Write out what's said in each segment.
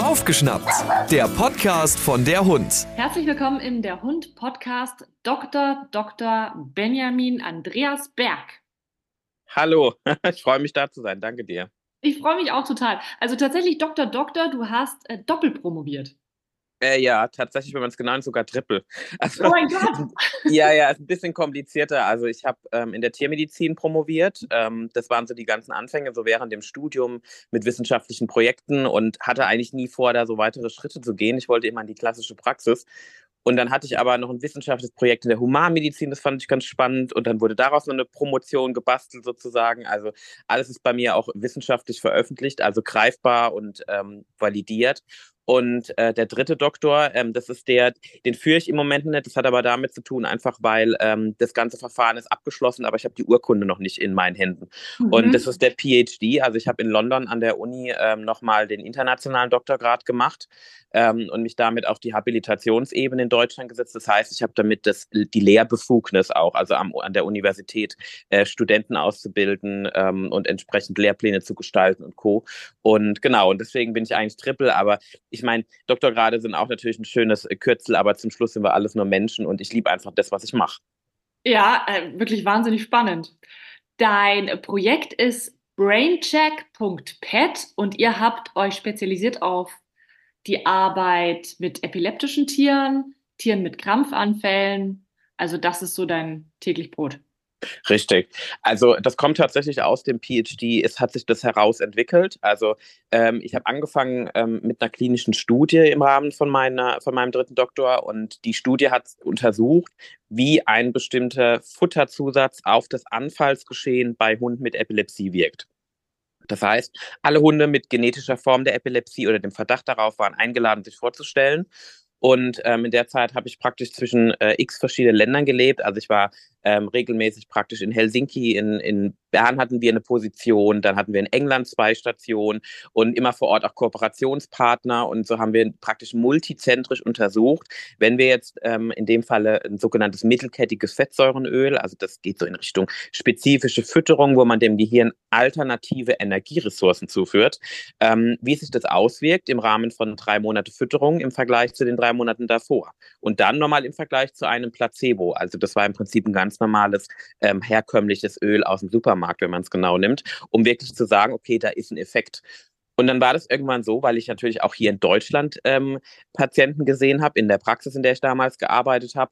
Aufgeschnappt, der Podcast von der Hund. Herzlich willkommen im Der Hund Podcast Dr. Dr. Benjamin Andreas Berg. Hallo, ich freue mich da zu sein. Danke dir. Ich freue mich auch total. Also tatsächlich Dr. Doktor, du hast äh, doppelt promoviert. Äh, ja, tatsächlich, wenn man es genau nimmt, sogar Triple. Also, oh mein Gott! ja, ja, ist ein bisschen komplizierter. Also ich habe ähm, in der Tiermedizin promoviert. Ähm, das waren so die ganzen Anfänge, so während dem Studium mit wissenschaftlichen Projekten und hatte eigentlich nie vor, da so weitere Schritte zu gehen. Ich wollte immer in die klassische Praxis. Und dann hatte ich aber noch ein wissenschaftliches Projekt in der Humanmedizin, das fand ich ganz spannend. Und dann wurde daraus noch eine Promotion gebastelt sozusagen. Also alles ist bei mir auch wissenschaftlich veröffentlicht, also greifbar und ähm, validiert. Und äh, der dritte Doktor, ähm, das ist der, den führe ich im Moment nicht. Das hat aber damit zu tun, einfach weil ähm, das ganze Verfahren ist abgeschlossen, aber ich habe die Urkunde noch nicht in meinen Händen. Mhm. Und das ist der PhD. Also ich habe in London an der Uni ähm, nochmal den internationalen Doktorgrad gemacht ähm, und mich damit auf die Habilitationsebene in Deutschland gesetzt. Das heißt, ich habe damit das, die Lehrbefugnis auch, also am, an der Universität äh, Studenten auszubilden ähm, und entsprechend Lehrpläne zu gestalten und Co. Und genau, und deswegen bin ich eigentlich Triple, aber ich meine, Doktorgrade sind auch natürlich ein schönes Kürzel, aber zum Schluss sind wir alles nur Menschen und ich liebe einfach das, was ich mache. Ja, äh, wirklich wahnsinnig spannend. Dein Projekt ist braincheck.pet und ihr habt euch spezialisiert auf die Arbeit mit epileptischen Tieren, Tieren mit Krampfanfällen. Also das ist so dein täglich Brot. Richtig. Also das kommt tatsächlich aus dem PhD. Es hat sich das herausentwickelt. Also ähm, ich habe angefangen ähm, mit einer klinischen Studie im Rahmen von, meiner, von meinem dritten Doktor und die Studie hat untersucht, wie ein bestimmter Futterzusatz auf das Anfallsgeschehen bei Hunden mit Epilepsie wirkt. Das heißt, alle Hunde mit genetischer Form der Epilepsie oder dem Verdacht darauf waren eingeladen, sich vorzustellen. Und ähm, in der Zeit habe ich praktisch zwischen äh, x verschiedenen Ländern gelebt. Also ich war ähm, regelmäßig praktisch in Helsinki, in, in Bern hatten wir eine Position, dann hatten wir in England zwei Stationen und immer vor Ort auch Kooperationspartner und so haben wir praktisch multizentrisch untersucht. Wenn wir jetzt ähm, in dem Falle ein sogenanntes mittelkettiges Fettsäurenöl, also das geht so in Richtung spezifische Fütterung, wo man dem Gehirn alternative Energieressourcen zuführt, ähm, wie sich das auswirkt im Rahmen von drei Monate Fütterung im Vergleich zu den drei Monaten davor und dann nochmal im Vergleich zu einem Placebo. Also das war im Prinzip ein ganz ganz normales, ähm, herkömmliches Öl aus dem Supermarkt, wenn man es genau nimmt, um wirklich zu sagen, okay, da ist ein Effekt. Und dann war das irgendwann so, weil ich natürlich auch hier in Deutschland ähm, Patienten gesehen habe, in der Praxis, in der ich damals gearbeitet habe,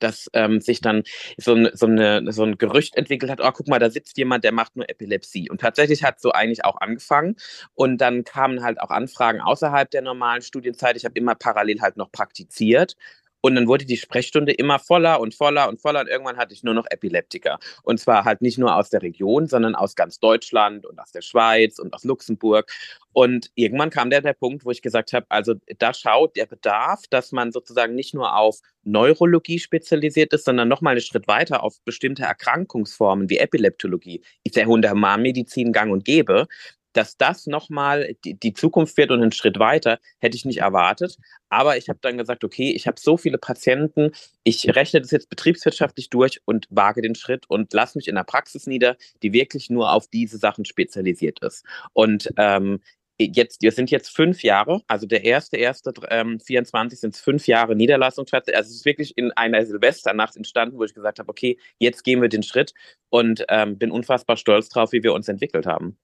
dass ähm, sich dann so ein, so, eine, so ein Gerücht entwickelt hat, oh, guck mal, da sitzt jemand, der macht nur Epilepsie. Und tatsächlich hat so eigentlich auch angefangen. Und dann kamen halt auch Anfragen außerhalb der normalen Studienzeit. Ich habe immer parallel halt noch praktiziert und dann wurde die Sprechstunde immer voller und voller und voller und irgendwann hatte ich nur noch Epileptiker. Und zwar halt nicht nur aus der Region, sondern aus ganz Deutschland und aus der Schweiz und aus Luxemburg. Und irgendwann kam der, der Punkt, wo ich gesagt habe, also da schaut der Bedarf, dass man sozusagen nicht nur auf Neurologie spezialisiert ist, sondern nochmal einen Schritt weiter auf bestimmte Erkrankungsformen wie Epileptologie. Ist der Hunde-Humanmedizin gang und gäbe dass das nochmal die, Zukunft wird und einen Schritt weiter, hätte ich nicht erwartet. Aber ich habe dann gesagt, okay, ich habe so viele Patienten, ich rechne das jetzt betriebswirtschaftlich durch und wage den Schritt und lasse mich in einer Praxis nieder, die wirklich nur auf diese Sachen spezialisiert ist. Und ähm, jetzt, wir sind jetzt fünf Jahre, also der erste, erste ähm, 24 sind es fünf Jahre Niederlassung. Also es ist wirklich in einer Silvesternacht entstanden, wo ich gesagt habe, okay, jetzt gehen wir den Schritt und ähm, bin unfassbar stolz drauf, wie wir uns entwickelt haben.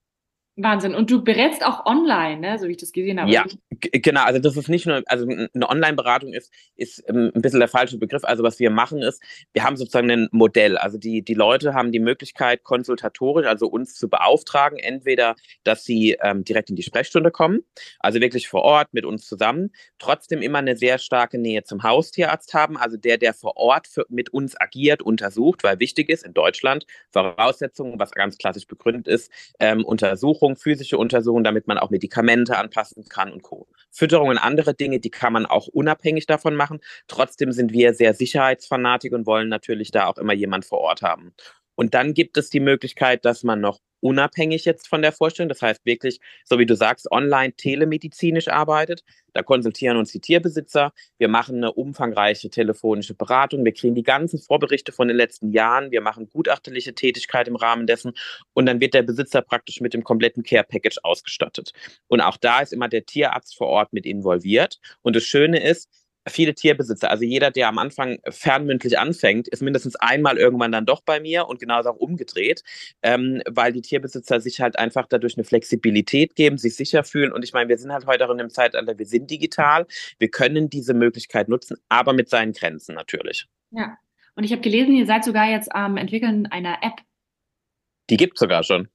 Wahnsinn. Und du berätst auch online, ne? so wie ich das gesehen habe. Ja, genau. Also das ist nicht nur, also eine Online-Beratung ist, ist ähm, ein bisschen der falsche Begriff. Also was wir machen ist, wir haben sozusagen ein Modell. Also die, die Leute haben die Möglichkeit, konsultatorisch, also uns zu beauftragen, entweder, dass sie ähm, direkt in die Sprechstunde kommen, also wirklich vor Ort mit uns zusammen, trotzdem immer eine sehr starke Nähe zum Haustierarzt haben, also der, der vor Ort für, mit uns agiert, untersucht, weil wichtig ist in Deutschland, Voraussetzungen, was ganz klassisch begründet ist, ähm, Untersuchung Untersuchungen, physische Untersuchungen, damit man auch Medikamente anpassen kann und Co. Fütterung und andere Dinge, die kann man auch unabhängig davon machen. Trotzdem sind wir sehr Sicherheitsfanatik und wollen natürlich da auch immer jemand vor Ort haben. Und dann gibt es die Möglichkeit, dass man noch unabhängig jetzt von der Vorstellung, das heißt wirklich, so wie du sagst, online telemedizinisch arbeitet. Da konsultieren uns die Tierbesitzer. Wir machen eine umfangreiche telefonische Beratung. Wir kriegen die ganzen Vorberichte von den letzten Jahren. Wir machen gutachterliche Tätigkeit im Rahmen dessen. Und dann wird der Besitzer praktisch mit dem kompletten Care Package ausgestattet. Und auch da ist immer der Tierarzt vor Ort mit involviert. Und das Schöne ist, viele Tierbesitzer, also jeder, der am Anfang fernmündlich anfängt, ist mindestens einmal irgendwann dann doch bei mir und genauso auch umgedreht, ähm, weil die Tierbesitzer sich halt einfach dadurch eine Flexibilität geben, sich sicher fühlen. Und ich meine, wir sind halt heute auch in dem Zeitalter, wir sind digital, wir können diese Möglichkeit nutzen, aber mit seinen Grenzen natürlich. Ja, und ich habe gelesen, ihr seid sogar jetzt am Entwickeln einer App. Die gibt es sogar schon.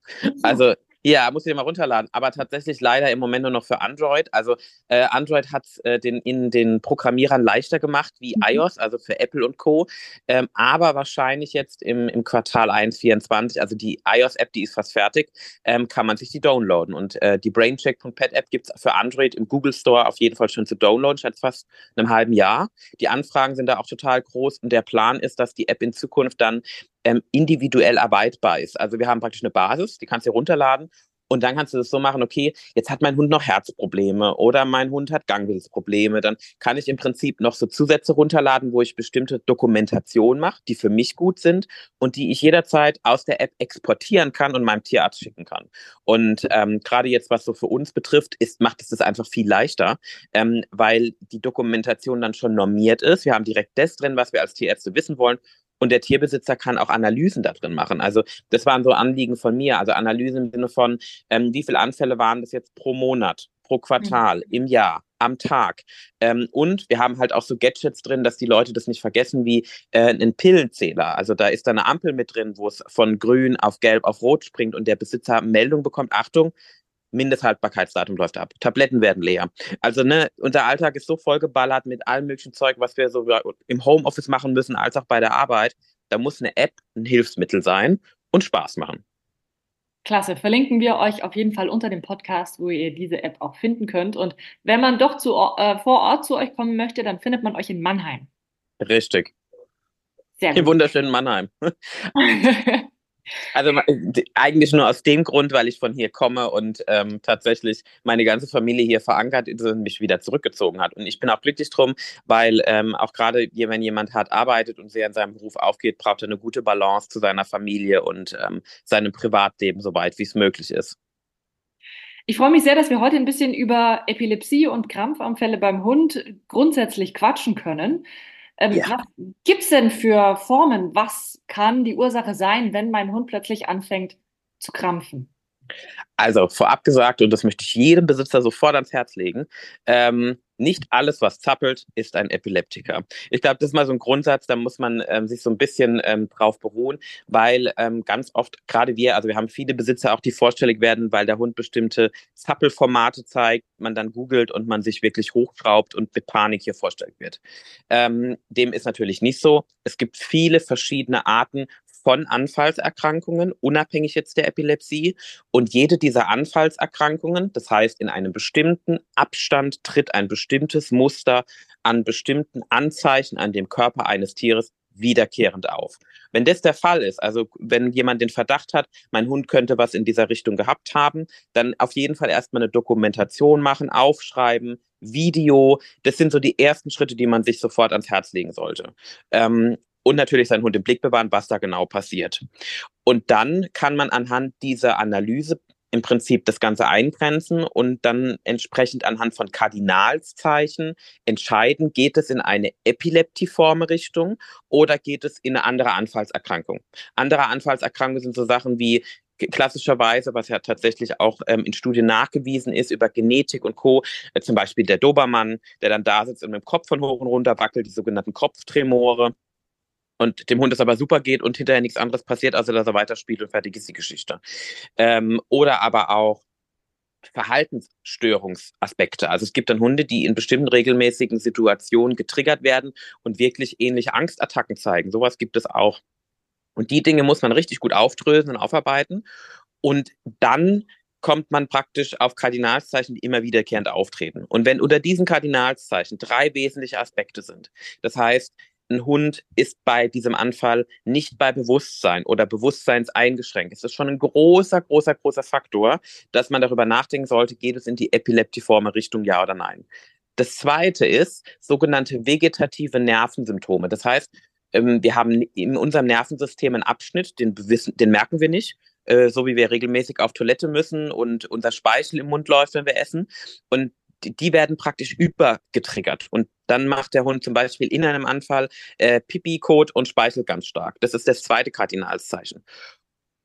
Also ja, muss ich mal runterladen. Aber tatsächlich leider im Moment nur noch für Android. Also äh, Android hat äh, den in den Programmierern leichter gemacht wie mhm. iOS, also für Apple und Co. Ähm, aber wahrscheinlich jetzt im, im Quartal 1.24, also die iOS-App, die ist fast fertig, ähm, kann man sich die downloaden. Und äh, die Braincheck.pet-App gibt es für Android im Google Store auf jeden Fall schon zu downloaden, seit fast einem halben Jahr. Die Anfragen sind da auch total groß und der Plan ist, dass die App in Zukunft dann ähm, individuell erweiterbar ist. Also wir haben praktisch eine Basis, die kannst du runterladen und dann kannst du das so machen, okay, jetzt hat mein Hund noch Herzprobleme oder mein Hund hat Gangwillensprobleme. Dann kann ich im Prinzip noch so Zusätze runterladen, wo ich bestimmte Dokumentation mache, die für mich gut sind und die ich jederzeit aus der App exportieren kann und meinem Tierarzt schicken kann. Und ähm, gerade jetzt, was so für uns betrifft, ist, macht es das einfach viel leichter, ähm, weil die Dokumentation dann schon normiert ist. Wir haben direkt das drin, was wir als Tierärzte wissen wollen und der Tierbesitzer kann auch Analysen da drin machen. Also das waren so Anliegen von mir. Also Analysen im Sinne von, ähm, wie viele Anfälle waren das jetzt pro Monat, pro Quartal, mhm. im Jahr, am Tag. Ähm, und wir haben halt auch so Gadgets drin, dass die Leute das nicht vergessen, wie äh, einen Pillenzähler. Also da ist da eine Ampel mit drin, wo es von grün auf gelb auf rot springt und der Besitzer Meldung bekommt, Achtung, Mindesthaltbarkeitsdatum läuft ab. Tabletten werden leer. Also ne, unser Alltag ist so vollgeballert mit allem möglichen Zeug, was wir so im Homeoffice machen müssen, als auch bei der Arbeit. Da muss eine App ein Hilfsmittel sein und Spaß machen. Klasse. Verlinken wir euch auf jeden Fall unter dem Podcast, wo ihr diese App auch finden könnt. Und wenn man doch zu, äh, vor Ort zu euch kommen möchte, dann findet man euch in Mannheim. Richtig. Sehr gut. Im wunderschönen Mannheim. Also eigentlich nur aus dem Grund, weil ich von hier komme und ähm, tatsächlich meine ganze Familie hier verankert ist und mich wieder zurückgezogen hat. Und ich bin auch glücklich drum, weil ähm, auch gerade wenn jemand hart arbeitet und sehr in seinem Beruf aufgeht, braucht er eine gute Balance zu seiner Familie und ähm, seinem Privatleben, soweit wie es möglich ist. Ich freue mich sehr, dass wir heute ein bisschen über Epilepsie und Krampfanfälle beim Hund grundsätzlich quatschen können. Ähm, ja. Was gibt es denn für Formen? Was kann die Ursache sein, wenn mein Hund plötzlich anfängt zu krampfen? Also vorab gesagt, und das möchte ich jedem Besitzer sofort ans Herz legen, ähm, nicht alles, was zappelt, ist ein Epileptiker. Ich glaube, das ist mal so ein Grundsatz, da muss man ähm, sich so ein bisschen ähm, drauf beruhen, weil ähm, ganz oft, gerade wir, also wir haben viele Besitzer auch, die vorstellig werden, weil der Hund bestimmte Zappelformate zeigt, man dann googelt und man sich wirklich hochschraubt und mit Panik hier vorstellig wird. Ähm, dem ist natürlich nicht so. Es gibt viele verschiedene Arten von Anfallserkrankungen, unabhängig jetzt der Epilepsie. Und jede dieser Anfallserkrankungen, das heißt, in einem bestimmten Abstand tritt ein bestimmtes Muster an bestimmten Anzeichen an dem Körper eines Tieres wiederkehrend auf. Wenn das der Fall ist, also wenn jemand den Verdacht hat, mein Hund könnte was in dieser Richtung gehabt haben, dann auf jeden Fall erstmal eine Dokumentation machen, aufschreiben, Video. Das sind so die ersten Schritte, die man sich sofort ans Herz legen sollte. Ähm, und natürlich seinen Hund im Blick bewahren, was da genau passiert. Und dann kann man anhand dieser Analyse im Prinzip das Ganze eingrenzen und dann entsprechend anhand von Kardinalszeichen entscheiden, geht es in eine epileptiforme Richtung oder geht es in eine andere Anfallserkrankung. Andere Anfallserkrankungen sind so Sachen wie klassischerweise, was ja tatsächlich auch ähm, in Studien nachgewiesen ist, über Genetik und Co., äh, zum Beispiel der Dobermann, der dann da sitzt und mit dem Kopf von hoch und runter wackelt, die sogenannten Kopftremore und dem Hund es aber super geht und hinterher nichts anderes passiert, außer dass er weiterspielt und fertig ist die Geschichte. Ähm, oder aber auch Verhaltensstörungsaspekte. Also es gibt dann Hunde, die in bestimmten regelmäßigen Situationen getriggert werden und wirklich ähnliche Angstattacken zeigen. Sowas gibt es auch. Und die Dinge muss man richtig gut aufdröseln und aufarbeiten. Und dann kommt man praktisch auf Kardinalszeichen, die immer wiederkehrend auftreten. Und wenn unter diesen Kardinalszeichen drei wesentliche Aspekte sind, das heißt, ein Hund ist bei diesem Anfall nicht bei Bewusstsein oder bewusstseinseingeschränkt. Es ist schon ein großer, großer, großer Faktor, dass man darüber nachdenken sollte, geht es in die epileptiforme Richtung, ja oder nein. Das zweite ist sogenannte vegetative Nervensymptome. Das heißt, ähm, wir haben in unserem Nervensystem einen Abschnitt, den, den merken wir nicht, äh, so wie wir regelmäßig auf Toilette müssen und unser Speichel im Mund läuft, wenn wir essen. Und die werden praktisch übergetriggert. Und dann macht der Hund zum Beispiel in einem Anfall äh, Pipi, Kot und Speichel ganz stark. Das ist das zweite Kardinalszeichen.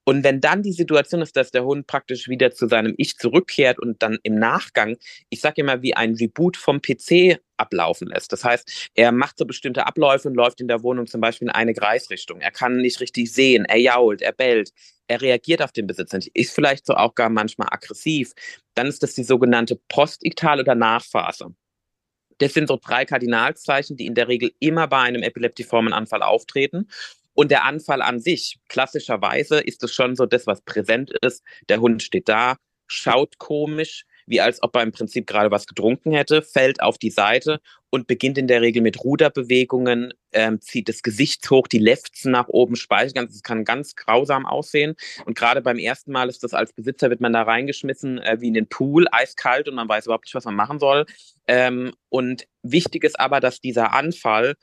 Und wenn dann die Situation ist, dass der Hund praktisch wieder zu seinem Ich zurückkehrt und dann im Nachgang, ich sage immer, wie ein Reboot vom PC ablaufen lässt. Das heißt, er macht so bestimmte Abläufe und läuft in der Wohnung zum Beispiel in eine Kreisrichtung. Er kann nicht richtig sehen, er jault, er bellt, er reagiert auf den Besitzer nicht, ist vielleicht so auch gar manchmal aggressiv. Dann ist das die sogenannte Postiktal- oder Nachphase. Das sind so drei Kardinalzeichen, die in der Regel immer bei einem epileptiformen Anfall auftreten. Und der Anfall an sich, klassischerweise ist es schon so das, was präsent ist. Der Hund steht da, schaut komisch, wie als ob er im Prinzip gerade was getrunken hätte, fällt auf die Seite und beginnt in der Regel mit Ruderbewegungen, ähm, zieht das Gesicht hoch, die Lefzen nach oben, speichern. Das kann ganz grausam aussehen. Und gerade beim ersten Mal ist das als Besitzer, wird man da reingeschmissen äh, wie in den Pool, eiskalt und man weiß überhaupt nicht, was man machen soll. Ähm, und wichtig ist aber, dass dieser Anfall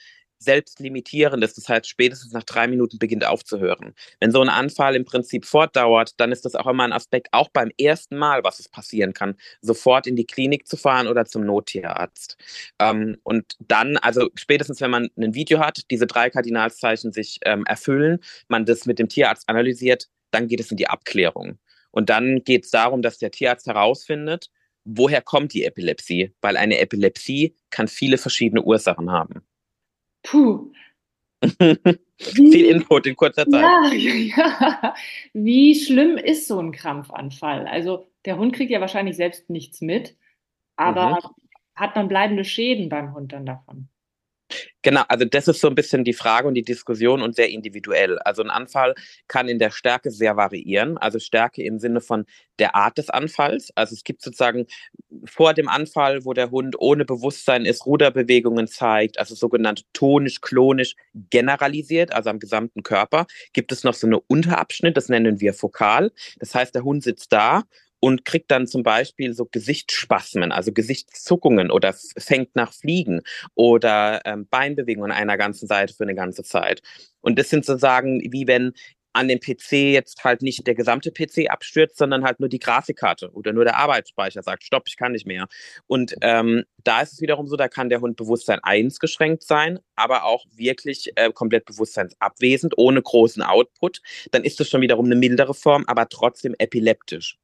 selbstlimitierend ist. Das heißt, spätestens nach drei Minuten beginnt aufzuhören. Wenn so ein Anfall im Prinzip fortdauert, dann ist das auch immer ein Aspekt, auch beim ersten Mal, was es passieren kann, sofort in die Klinik zu fahren oder zum Nottierarzt. Ähm, und dann, also spätestens, wenn man ein Video hat, diese drei Kardinalszeichen sich ähm, erfüllen, man das mit dem Tierarzt analysiert, dann geht es in die Abklärung. Und dann geht es darum, dass der Tierarzt herausfindet, woher kommt die Epilepsie? Weil eine Epilepsie kann viele verschiedene Ursachen haben. Puh. Viel Input in kurzer Zeit. Ja, ja. Wie schlimm ist so ein Krampfanfall? Also der Hund kriegt ja wahrscheinlich selbst nichts mit, aber mhm. hat man bleibende Schäden beim Hund dann davon? Genau, also das ist so ein bisschen die Frage und die Diskussion und sehr individuell. Also ein Anfall kann in der Stärke sehr variieren. Also Stärke im Sinne von der Art des Anfalls. Also es gibt sozusagen vor dem Anfall, wo der Hund ohne Bewusstsein ist, Ruderbewegungen zeigt, also sogenannt tonisch-klonisch generalisiert, also am gesamten Körper, gibt es noch so eine Unterabschnitt, das nennen wir Fokal. Das heißt, der Hund sitzt da und kriegt dann zum Beispiel so Gesichtsspasmen, also Gesichtszuckungen oder fängt nach Fliegen oder ähm, Beinbewegungen einer ganzen Seite für eine ganze Zeit. Und das sind sozusagen wie wenn an dem PC jetzt halt nicht der gesamte PC abstürzt, sondern halt nur die Grafikkarte oder nur der Arbeitsspeicher sagt, stopp, ich kann nicht mehr. Und ähm, da ist es wiederum so, da kann der Hund Bewusstsein eingeschränkt sein, aber auch wirklich äh, komplett bewusstseinsabwesend, ohne großen Output. Dann ist es schon wiederum eine mildere Form, aber trotzdem epileptisch.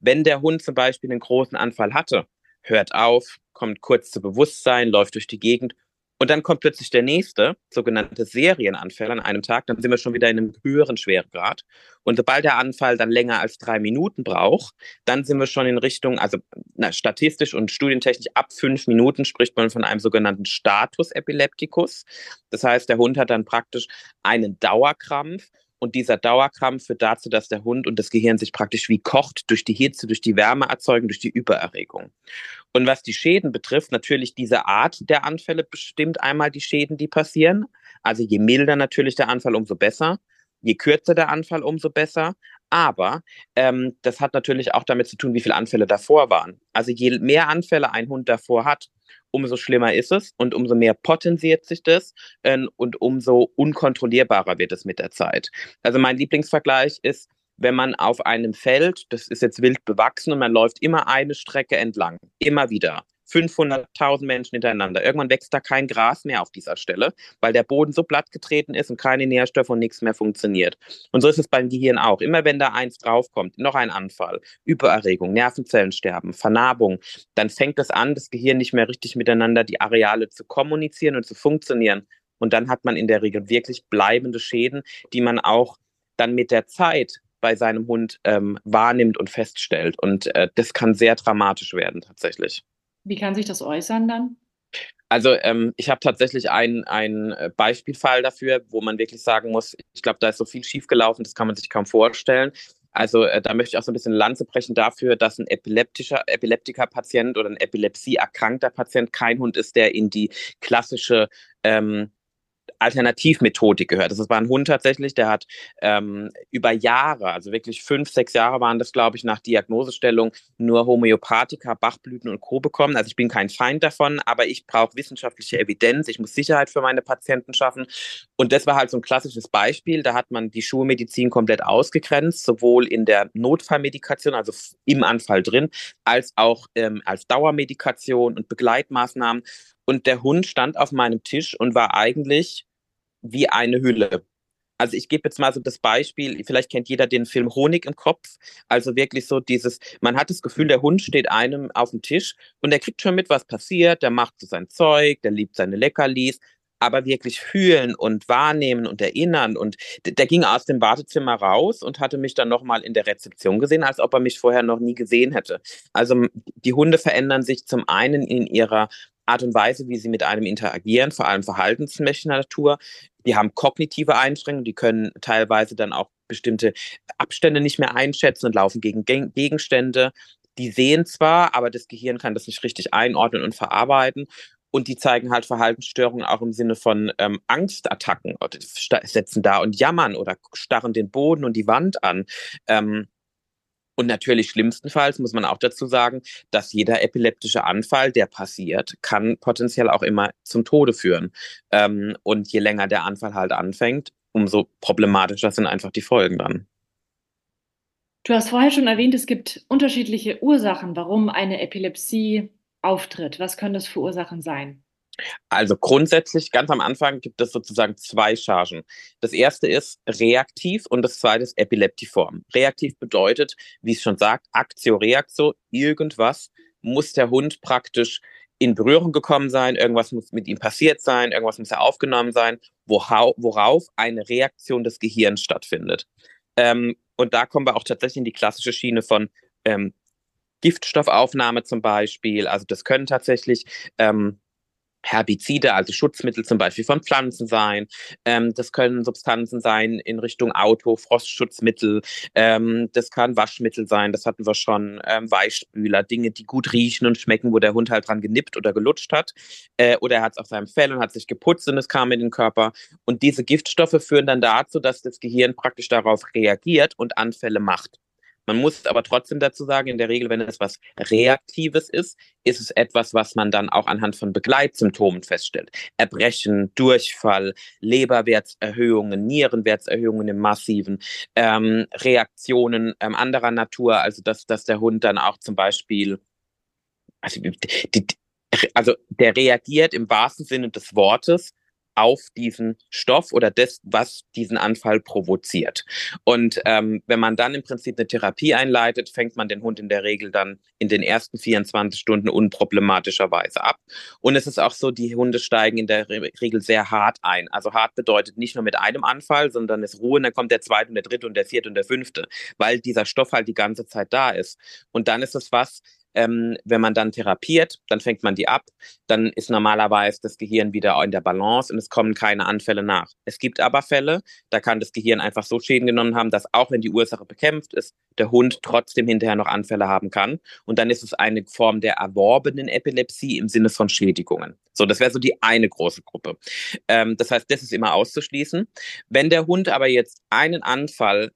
Wenn der Hund zum Beispiel einen großen Anfall hatte, hört auf, kommt kurz zu Bewusstsein, läuft durch die Gegend und dann kommt plötzlich der nächste, sogenannte Serienanfall an einem Tag, dann sind wir schon wieder in einem höheren Schweregrad. Und sobald der Anfall dann länger als drei Minuten braucht, dann sind wir schon in Richtung, also na, statistisch und studientechnisch ab fünf Minuten spricht man von einem sogenannten Status Epilepticus. Das heißt, der Hund hat dann praktisch einen Dauerkrampf und dieser Dauerkrampf führt dazu, dass der Hund und das Gehirn sich praktisch wie kocht durch die Hitze, durch die Wärme erzeugen, durch die Übererregung. Und was die Schäden betrifft, natürlich diese Art der Anfälle bestimmt einmal die Schäden, die passieren. Also je milder natürlich der Anfall, umso besser. Je kürzer der Anfall, umso besser. Aber ähm, das hat natürlich auch damit zu tun, wie viele Anfälle davor waren. Also je mehr Anfälle ein Hund davor hat, umso schlimmer ist es und umso mehr potenziert sich das äh, und umso unkontrollierbarer wird es mit der Zeit. Also mein Lieblingsvergleich ist, wenn man auf einem Feld, das ist jetzt wild bewachsen und man läuft immer eine Strecke entlang, immer wieder. 500.000 Menschen hintereinander. Irgendwann wächst da kein Gras mehr auf dieser Stelle, weil der Boden so platt getreten ist und keine Nährstoffe und nichts mehr funktioniert. Und so ist es beim Gehirn auch. Immer wenn da eins draufkommt, noch ein Anfall, Übererregung, Nervenzellen sterben, Vernarbung, dann fängt es an, das Gehirn nicht mehr richtig miteinander die Areale zu kommunizieren und zu funktionieren. Und dann hat man in der Regel wirklich bleibende Schäden, die man auch dann mit der Zeit bei seinem Hund ähm, wahrnimmt und feststellt. Und äh, das kann sehr dramatisch werden tatsächlich. Wie kann sich das äußern dann? Also ähm, ich habe tatsächlich einen äh, Beispielfall dafür, wo man wirklich sagen muss, ich glaube, da ist so viel schiefgelaufen, das kann man sich kaum vorstellen. Also äh, da möchte ich auch so ein bisschen Lanze brechen dafür, dass ein epileptischer Epileptiker-Patient oder ein Epilepsie erkrankter Patient kein Hund ist, der in die klassische ähm, Alternativmethodik gehört. Das war ein Hund tatsächlich, der hat ähm, über Jahre, also wirklich fünf, sechs Jahre waren das, glaube ich, nach Diagnosestellung nur Homöopathika, Bachblüten und Co. bekommen. Also ich bin kein Feind davon, aber ich brauche wissenschaftliche Evidenz. Ich muss Sicherheit für meine Patienten schaffen. Und das war halt so ein klassisches Beispiel. Da hat man die Schulmedizin komplett ausgegrenzt, sowohl in der Notfallmedikation, also im Anfall drin, als auch ähm, als Dauermedikation und Begleitmaßnahmen. Und der Hund stand auf meinem Tisch und war eigentlich wie eine Hülle. Also ich gebe jetzt mal so das Beispiel, vielleicht kennt jeder den Film Honig im Kopf. Also wirklich so dieses, man hat das Gefühl, der Hund steht einem auf dem Tisch und der kriegt schon mit, was passiert, der macht so sein Zeug, der liebt seine Leckerlis, aber wirklich fühlen und wahrnehmen und erinnern. Und der ging aus dem Wartezimmer raus und hatte mich dann nochmal in der Rezeption gesehen, als ob er mich vorher noch nie gesehen hätte. Also die Hunde verändern sich zum einen in ihrer Art und Weise, wie sie mit einem interagieren, vor allem verhaltensmäßiger Natur. Die haben kognitive Einschränkungen, die können teilweise dann auch bestimmte Abstände nicht mehr einschätzen und laufen gegen Gegenstände. Die sehen zwar, aber das Gehirn kann das nicht richtig einordnen und verarbeiten. Und die zeigen halt Verhaltensstörungen auch im Sinne von ähm, Angstattacken, oder setzen da und jammern oder starren den Boden und die Wand an. Ähm, und natürlich schlimmstenfalls muss man auch dazu sagen, dass jeder epileptische Anfall, der passiert, kann potenziell auch immer zum Tode führen. Ähm, und je länger der Anfall halt anfängt, umso problematischer sind einfach die Folgen dann. Du hast vorher schon erwähnt, es gibt unterschiedliche Ursachen, warum eine Epilepsie auftritt. Was können das für Ursachen sein? Also grundsätzlich, ganz am Anfang gibt es sozusagen zwei Chargen. Das erste ist reaktiv und das zweite ist epileptiform. Reaktiv bedeutet, wie es schon sagt, Aktio, Reaktio, irgendwas muss der Hund praktisch in Berührung gekommen sein, irgendwas muss mit ihm passiert sein, irgendwas muss er aufgenommen sein, worauf eine Reaktion des Gehirns stattfindet. Ähm, und da kommen wir auch tatsächlich in die klassische Schiene von ähm, Giftstoffaufnahme zum Beispiel. Also das können tatsächlich ähm, Herbizide, also Schutzmittel zum Beispiel von Pflanzen sein. Ähm, das können Substanzen sein in Richtung Auto, Frostschutzmittel. Ähm, das kann Waschmittel sein, das hatten wir schon. Ähm, Weichspüler, Dinge, die gut riechen und schmecken, wo der Hund halt dran genippt oder gelutscht hat. Äh, oder er hat es auf seinem Fell und hat sich geputzt und es kam in den Körper. Und diese Giftstoffe führen dann dazu, dass das Gehirn praktisch darauf reagiert und Anfälle macht. Man muss aber trotzdem dazu sagen, in der Regel, wenn es was Reaktives ist, ist es etwas, was man dann auch anhand von Begleitsymptomen feststellt. Erbrechen, Durchfall, Leberwertserhöhungen, Nierenwertserhöhungen im Massiven, ähm, Reaktionen ähm, anderer Natur, also dass, dass der Hund dann auch zum Beispiel, also, die, also der reagiert im wahrsten Sinne des Wortes auf diesen Stoff oder das, was diesen Anfall provoziert. Und ähm, wenn man dann im Prinzip eine Therapie einleitet, fängt man den Hund in der Regel dann in den ersten 24 Stunden unproblematischerweise ab. Und es ist auch so, die Hunde steigen in der Regel sehr hart ein. Also hart bedeutet nicht nur mit einem Anfall, sondern es Ruhe, und dann kommt der zweite und der dritte und der vierte und der fünfte, weil dieser Stoff halt die ganze Zeit da ist. Und dann ist es was, ähm, wenn man dann therapiert, dann fängt man die ab, dann ist normalerweise das Gehirn wieder in der Balance und es kommen keine Anfälle nach. Es gibt aber Fälle, da kann das Gehirn einfach so Schäden genommen haben, dass auch wenn die Ursache bekämpft ist, der Hund trotzdem hinterher noch Anfälle haben kann. Und dann ist es eine Form der erworbenen Epilepsie im Sinne von Schädigungen. So, das wäre so die eine große Gruppe. Ähm, das heißt, das ist immer auszuschließen. Wenn der Hund aber jetzt einen Anfall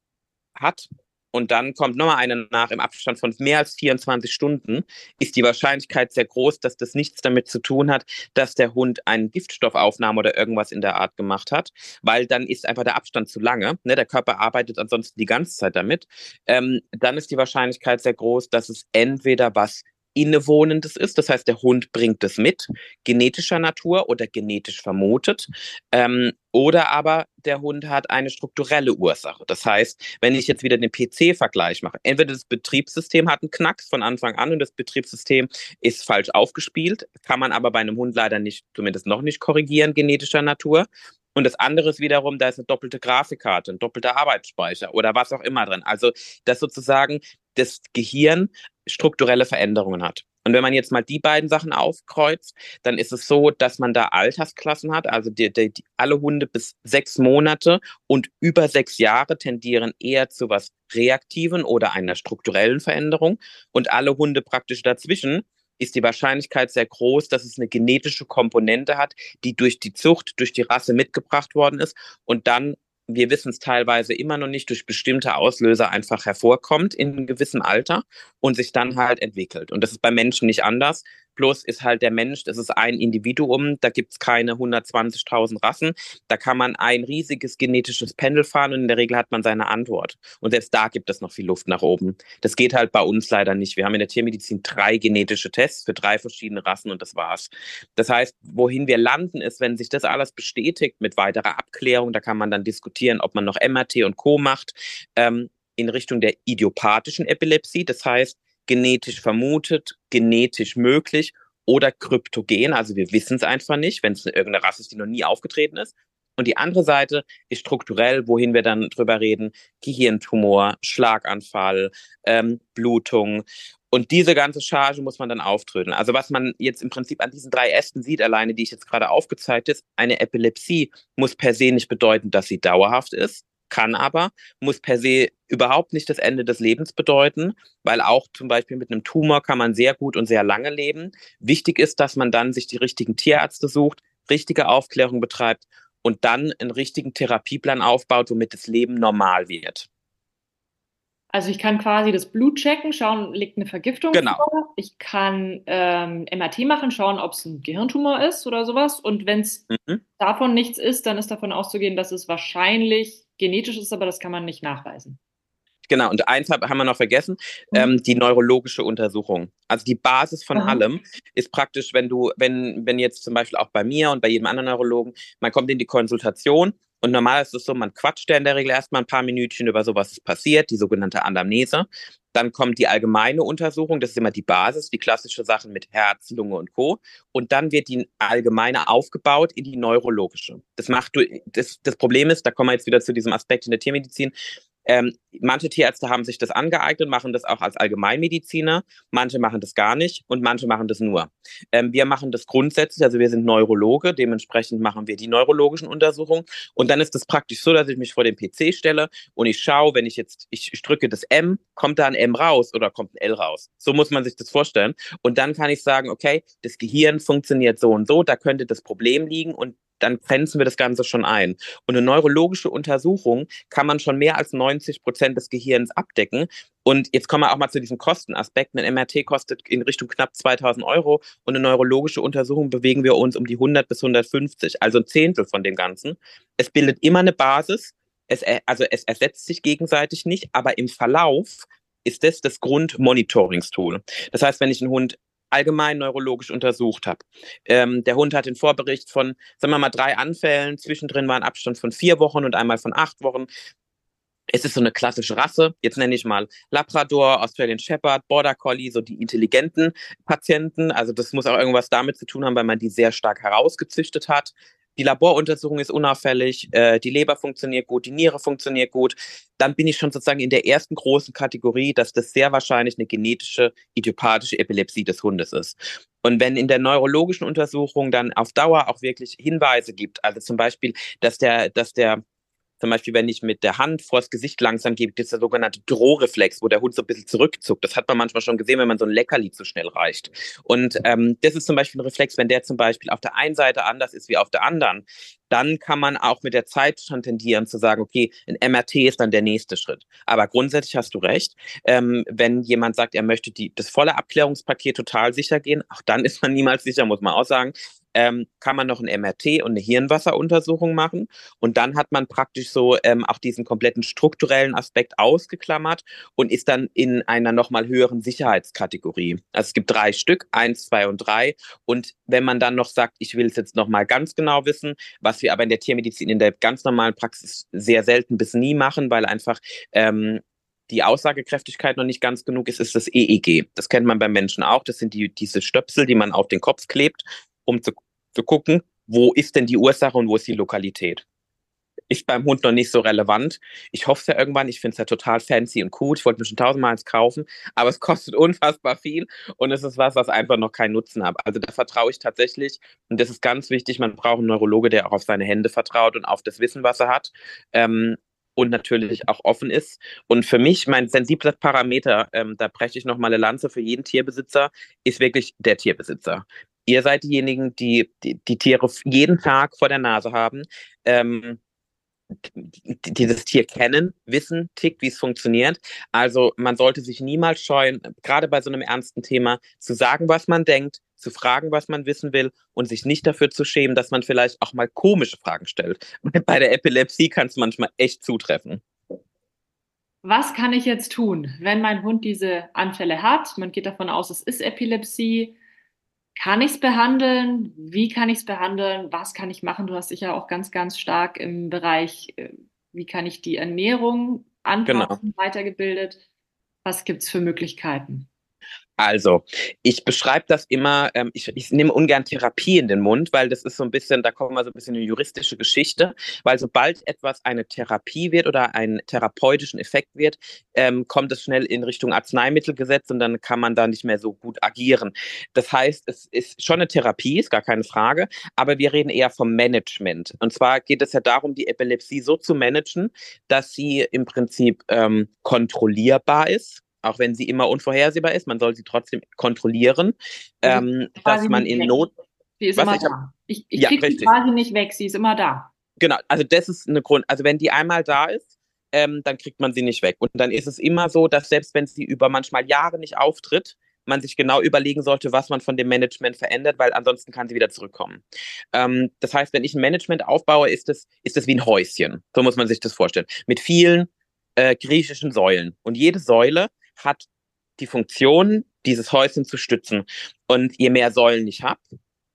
hat und dann kommt nochmal eine nach im Abstand von mehr als 24 Stunden, ist die Wahrscheinlichkeit sehr groß, dass das nichts damit zu tun hat, dass der Hund einen Giftstoffaufnahme oder irgendwas in der Art gemacht hat, weil dann ist einfach der Abstand zu lange. Ne? Der Körper arbeitet ansonsten die ganze Zeit damit. Ähm, dann ist die Wahrscheinlichkeit sehr groß, dass es entweder was Innewohnendes ist. Das heißt, der Hund bringt es mit, genetischer Natur oder genetisch vermutet. Ähm, oder aber der Hund hat eine strukturelle Ursache. Das heißt, wenn ich jetzt wieder den PC-Vergleich mache, entweder das Betriebssystem hat einen Knacks von Anfang an und das Betriebssystem ist falsch aufgespielt, kann man aber bei einem Hund leider nicht, zumindest noch nicht korrigieren, genetischer Natur. Und das andere ist wiederum, da ist eine doppelte Grafikkarte, ein doppelter Arbeitsspeicher oder was auch immer drin. Also, dass sozusagen das Gehirn strukturelle Veränderungen hat. Und wenn man jetzt mal die beiden Sachen aufkreuzt, dann ist es so, dass man da Altersklassen hat. Also die, die, die, alle Hunde bis sechs Monate und über sechs Jahre tendieren eher zu was Reaktiven oder einer strukturellen Veränderung. Und alle Hunde praktisch dazwischen ist die Wahrscheinlichkeit sehr groß, dass es eine genetische Komponente hat, die durch die Zucht, durch die Rasse mitgebracht worden ist und dann wir wissen es teilweise immer noch nicht, durch bestimmte Auslöser einfach hervorkommt in einem gewissen Alter und sich dann halt entwickelt. Und das ist bei Menschen nicht anders. Bloß ist halt der Mensch, das ist ein Individuum, da gibt es keine 120.000 Rassen. Da kann man ein riesiges genetisches Pendel fahren und in der Regel hat man seine Antwort. Und selbst da gibt es noch viel Luft nach oben. Das geht halt bei uns leider nicht. Wir haben in der Tiermedizin drei genetische Tests für drei verschiedene Rassen und das war's. Das heißt, wohin wir landen, ist, wenn sich das alles bestätigt mit weiterer Abklärung, da kann man dann diskutieren, ob man noch MRT und Co. macht. Ähm, in Richtung der idiopathischen Epilepsie. Das heißt, genetisch vermutet, genetisch möglich oder kryptogen. Also wir wissen es einfach nicht, wenn es irgendeine Rasse ist, die noch nie aufgetreten ist. Und die andere Seite ist strukturell, wohin wir dann drüber reden, Gehirntumor, Schlaganfall, ähm, Blutung. Und diese ganze Charge muss man dann auftrödeln. Also was man jetzt im Prinzip an diesen drei Ästen sieht, alleine die ich jetzt gerade aufgezeigt ist, eine Epilepsie muss per se nicht bedeuten, dass sie dauerhaft ist kann aber, muss per se überhaupt nicht das Ende des Lebens bedeuten, weil auch zum Beispiel mit einem Tumor kann man sehr gut und sehr lange leben. Wichtig ist, dass man dann sich die richtigen Tierärzte sucht, richtige Aufklärung betreibt und dann einen richtigen Therapieplan aufbaut, womit das Leben normal wird. Also ich kann quasi das Blut checken, schauen, liegt eine Vergiftung genau. vor. Ich kann ähm, MRT machen, schauen, ob es ein Gehirntumor ist oder sowas. Und wenn es mhm. davon nichts ist, dann ist davon auszugehen, dass es wahrscheinlich genetisch ist, aber das kann man nicht nachweisen. Genau, und eins haben wir noch vergessen, mhm. ähm, die neurologische Untersuchung. Also die Basis von Aha. allem ist praktisch, wenn du, wenn, wenn jetzt zum Beispiel auch bei mir und bei jedem anderen Neurologen, man kommt in die Konsultation und normal ist es so, man quatscht ja in der Regel erstmal ein paar Minütchen über so, was ist passiert, die sogenannte Anamnese. Dann kommt die allgemeine Untersuchung, das ist immer die Basis, die klassische Sachen mit Herz, Lunge und Co. Und dann wird die allgemeine aufgebaut in die neurologische. Das macht das, das Problem ist, da kommen wir jetzt wieder zu diesem Aspekt in der Tiermedizin, ähm, manche Tierärzte haben sich das angeeignet, machen das auch als Allgemeinmediziner, manche machen das gar nicht und manche machen das nur. Ähm, wir machen das grundsätzlich, also wir sind Neurologe, dementsprechend machen wir die neurologischen Untersuchungen und dann ist es praktisch so, dass ich mich vor den PC stelle und ich schaue, wenn ich jetzt, ich, ich drücke das M, kommt da ein M raus oder kommt ein L raus. So muss man sich das vorstellen und dann kann ich sagen, okay, das Gehirn funktioniert so und so, da könnte das Problem liegen und dann grenzen wir das Ganze schon ein. Und eine neurologische Untersuchung kann man schon mehr als 90 Prozent des Gehirns abdecken. Und jetzt kommen wir auch mal zu diesem Kostenaspekt. Ein MRT kostet in Richtung knapp 2000 Euro und eine neurologische Untersuchung bewegen wir uns um die 100 bis 150, also ein Zehntel von dem Ganzen. Es bildet immer eine Basis. Es, also es ersetzt sich gegenseitig nicht, aber im Verlauf ist das das Grundmonitoringstool. Das heißt, wenn ich einen Hund allgemein neurologisch untersucht habe. Ähm, der Hund hat den Vorbericht von, sagen wir mal, drei Anfällen. Zwischendrin war ein Abstand von vier Wochen und einmal von acht Wochen. Es ist so eine klassische Rasse. Jetzt nenne ich mal Labrador, Australian Shepherd, Border Collie, so die intelligenten Patienten. Also das muss auch irgendwas damit zu tun haben, weil man die sehr stark herausgezüchtet hat. Die Laboruntersuchung ist unauffällig, äh, die Leber funktioniert gut, die Niere funktioniert gut. Dann bin ich schon sozusagen in der ersten großen Kategorie, dass das sehr wahrscheinlich eine genetische idiopathische Epilepsie des Hundes ist. Und wenn in der neurologischen Untersuchung dann auf Dauer auch wirklich Hinweise gibt, also zum Beispiel, dass der, dass der zum Beispiel, wenn ich mit der Hand vors Gesicht langsam gebe, das ist der sogenannte Drohreflex, wo der Hund so ein bisschen zurückzuckt. Das hat man manchmal schon gesehen, wenn man so ein Leckerli zu schnell reicht. Und ähm, das ist zum Beispiel ein Reflex, wenn der zum Beispiel auf der einen Seite anders ist wie auf der anderen, dann kann man auch mit der Zeit schon tendieren zu sagen, okay, ein MRT ist dann der nächste Schritt. Aber grundsätzlich hast du recht. Ähm, wenn jemand sagt, er möchte die, das volle Abklärungspaket total sicher gehen, auch dann ist man niemals sicher, muss man auch sagen ähm, kann man noch ein MRT und eine Hirnwasseruntersuchung machen. Und dann hat man praktisch so ähm, auch diesen kompletten strukturellen Aspekt ausgeklammert und ist dann in einer nochmal höheren Sicherheitskategorie. Also es gibt drei Stück, eins, zwei und drei. Und wenn man dann noch sagt, ich will es jetzt nochmal ganz genau wissen, was wir aber in der Tiermedizin in der ganz normalen Praxis sehr selten bis nie machen, weil einfach ähm, die Aussagekräftigkeit noch nicht ganz genug ist, ist das EEG. Das kennt man beim Menschen auch. Das sind die, diese Stöpsel, die man auf den Kopf klebt um zu, zu gucken, wo ist denn die Ursache und wo ist die Lokalität. Ist beim Hund noch nicht so relevant. Ich hoffe es ja irgendwann. Ich finde es ja total fancy und cool. Ich wollte mir schon tausendmal eins kaufen, aber es kostet unfassbar viel und es ist was, was einfach noch keinen Nutzen hat. Also da vertraue ich tatsächlich und das ist ganz wichtig. Man braucht einen Neurologe, der auch auf seine Hände vertraut und auf das Wissen, was er hat. Ähm, und natürlich auch offen ist. Und für mich, mein sensibler Parameter, ähm, da breche ich nochmal eine Lanze für jeden Tierbesitzer, ist wirklich der Tierbesitzer. Ihr seid diejenigen, die, die die Tiere jeden Tag vor der Nase haben. Ähm, dieses Tier kennen, wissen, tickt, wie es funktioniert. Also man sollte sich niemals scheuen, gerade bei so einem ernsten Thema, zu sagen, was man denkt, zu fragen, was man wissen will und sich nicht dafür zu schämen, dass man vielleicht auch mal komische Fragen stellt. Bei der Epilepsie kann es manchmal echt zutreffen. Was kann ich jetzt tun, wenn mein Hund diese Anfälle hat? Man geht davon aus, es ist Epilepsie. Kann ich es behandeln? Wie kann ich es behandeln? Was kann ich machen? Du hast dich ja auch ganz, ganz stark im Bereich, äh, wie kann ich die Ernährung anpassen, genau. weitergebildet. Was gibt es für Möglichkeiten? Also, ich beschreibe das immer, ähm, ich, ich nehme ungern Therapie in den Mund, weil das ist so ein bisschen, da kommen wir so ein bisschen in eine juristische Geschichte, weil sobald etwas eine Therapie wird oder einen therapeutischen Effekt wird, ähm, kommt es schnell in Richtung Arzneimittelgesetz und dann kann man da nicht mehr so gut agieren. Das heißt, es ist schon eine Therapie, ist gar keine Frage, aber wir reden eher vom Management. Und zwar geht es ja darum, die Epilepsie so zu managen, dass sie im Prinzip ähm, kontrollierbar ist auch wenn sie immer unvorhersehbar ist, man soll sie trotzdem kontrollieren, ähm, dass man in Not. Sie ist immer ich da. Ich, ich ja, kriege sie quasi nicht weg, sie ist immer da. Genau, also das ist eine Grund. Also wenn die einmal da ist, ähm, dann kriegt man sie nicht weg. Und dann ist es immer so, dass selbst wenn sie über manchmal Jahre nicht auftritt, man sich genau überlegen sollte, was man von dem Management verändert, weil ansonsten kann sie wieder zurückkommen. Ähm, das heißt, wenn ich ein Management aufbaue, ist es ist das wie ein Häuschen. So muss man sich das vorstellen. Mit vielen äh, griechischen Säulen. Und jede Säule hat die Funktion, dieses Häuschen zu stützen. Und je mehr Säulen ich habe,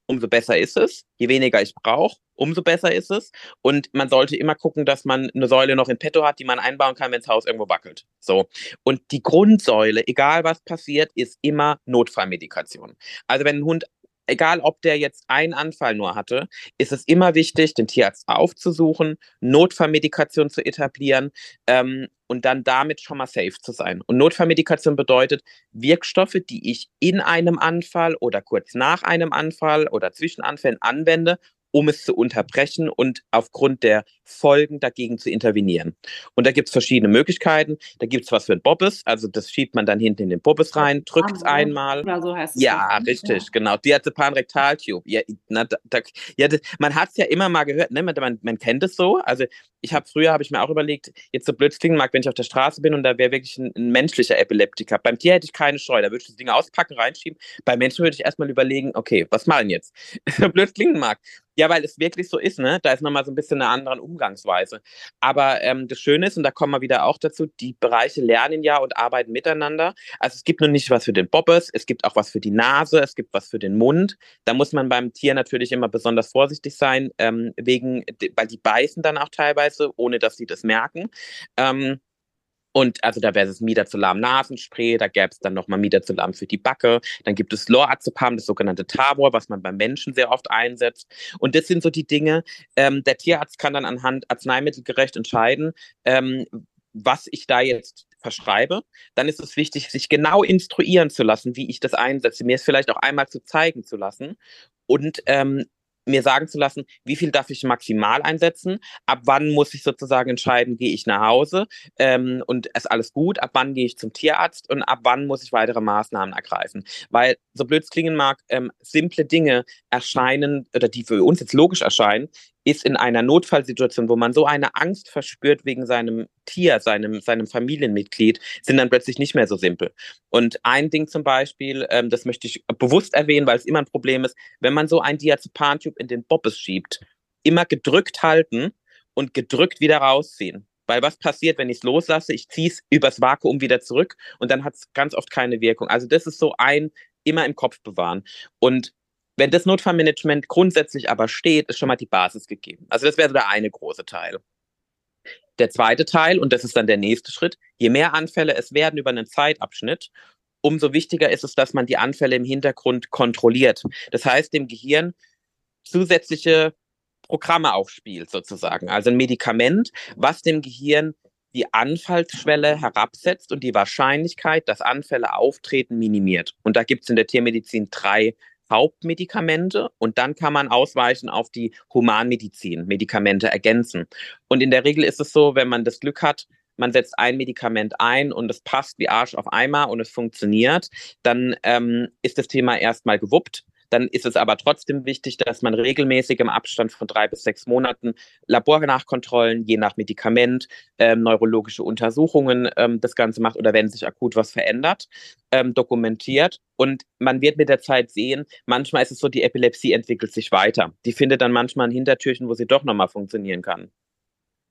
umso besser ist es. Je weniger ich brauche, umso besser ist es. Und man sollte immer gucken, dass man eine Säule noch in petto hat, die man einbauen kann, wenn das Haus irgendwo wackelt. So. Und die Grundsäule, egal was passiert, ist immer Notfallmedikation. Also wenn ein Hund egal ob der jetzt einen Anfall nur hatte, ist es immer wichtig, den Tierarzt aufzusuchen, Notfallmedikation zu etablieren ähm, und dann damit schon mal safe zu sein. Und Notfallmedikation bedeutet Wirkstoffe, die ich in einem Anfall oder kurz nach einem Anfall oder zwischen Anfällen anwende, um es zu unterbrechen und aufgrund der Folgen dagegen zu intervenieren. Und da gibt es verschiedene Möglichkeiten. Da gibt es was für ein Bobbes, also das schiebt man dann hinten in den Bobbes rein, drückt es einmal. Oder so heißt. Ja, das. richtig, ja. genau. Diazepam-Rektaltube. Ja, na, da, ja, das, man hat es ja immer mal gehört, ne? man, man kennt es so. Also ich habe früher, habe ich mir auch überlegt, jetzt so blöd klingen mag, wenn ich auf der Straße bin und da wäre wirklich ein, ein, menschlicher Epileptiker. Beim Tier hätte ich keine Scheu, da würde ich das Ding auspacken, reinschieben. Beim Menschen würde ich erstmal überlegen, okay, was machen jetzt? so blöd klingen mag. Ja, weil es wirklich so ist, ne? Da ist nochmal so ein bisschen eine andere Umgangsweise. Aber ähm, das Schöne ist, und da kommen wir wieder auch dazu, die Bereiche lernen ja und arbeiten miteinander. Also es gibt nur nicht was für den Bobbes, es gibt auch was für die Nase, es gibt was für den Mund. Da muss man beim Tier natürlich immer besonders vorsichtig sein, ähm, wegen, weil die beißen dann auch teilweise, ohne dass sie das merken. Ähm, und also da wäre es Midazolam-Nasenspray, da gäbe es dann nochmal Midazolam für die Backe. Dann gibt es Lorazepam, das sogenannte Tabor, was man beim Menschen sehr oft einsetzt. Und das sind so die Dinge, ähm, der Tierarzt kann dann anhand arzneimittelgerecht entscheiden, ähm, was ich da jetzt verschreibe, dann ist es wichtig, sich genau instruieren zu lassen, wie ich das einsetze, mir es vielleicht auch einmal zu zeigen zu lassen und ähm, mir sagen zu lassen, wie viel darf ich maximal einsetzen, ab wann muss ich sozusagen entscheiden, gehe ich nach Hause ähm, und ist alles gut, ab wann gehe ich zum Tierarzt und ab wann muss ich weitere Maßnahmen ergreifen. Weil, so blöd es klingen mag, ähm, simple Dinge erscheinen oder die für uns jetzt logisch erscheinen, ist in einer Notfallsituation, wo man so eine Angst verspürt wegen seinem Tier, seinem, seinem Familienmitglied, sind dann plötzlich nicht mehr so simpel. Und ein Ding zum Beispiel, ähm, das möchte ich bewusst erwähnen, weil es immer ein Problem ist, wenn man so ein Diazepam-Tube in den Bobbes schiebt, immer gedrückt halten und gedrückt wieder rausziehen. Weil was passiert, wenn ich es loslasse? Ich ziehe es übers Vakuum wieder zurück und dann hat es ganz oft keine Wirkung. Also das ist so ein immer im Kopf bewahren. Und wenn das Notfallmanagement grundsätzlich aber steht, ist schon mal die Basis gegeben. Also das wäre so der eine große Teil. Der zweite Teil, und das ist dann der nächste Schritt, je mehr Anfälle es werden über einen Zeitabschnitt, umso wichtiger ist es, dass man die Anfälle im Hintergrund kontrolliert. Das heißt, dem Gehirn zusätzliche Programme aufspielt, sozusagen. Also ein Medikament, was dem Gehirn die Anfallsschwelle herabsetzt und die Wahrscheinlichkeit, dass Anfälle auftreten, minimiert. Und da gibt es in der Tiermedizin drei Hauptmedikamente und dann kann man ausweichen auf die Humanmedizin, Medikamente ergänzen. Und in der Regel ist es so, wenn man das Glück hat, man setzt ein Medikament ein und es passt wie Arsch auf Eimer und es funktioniert, dann ähm, ist das Thema erstmal gewuppt. Dann ist es aber trotzdem wichtig, dass man regelmäßig im Abstand von drei bis sechs Monaten Labornachkontrollen, je nach Medikament, ähm, neurologische Untersuchungen ähm, das Ganze macht oder wenn sich akut was verändert, ähm, dokumentiert. Und man wird mit der Zeit sehen, manchmal ist es so, die Epilepsie entwickelt sich weiter. Die findet dann manchmal ein Hintertürchen, wo sie doch nochmal funktionieren kann.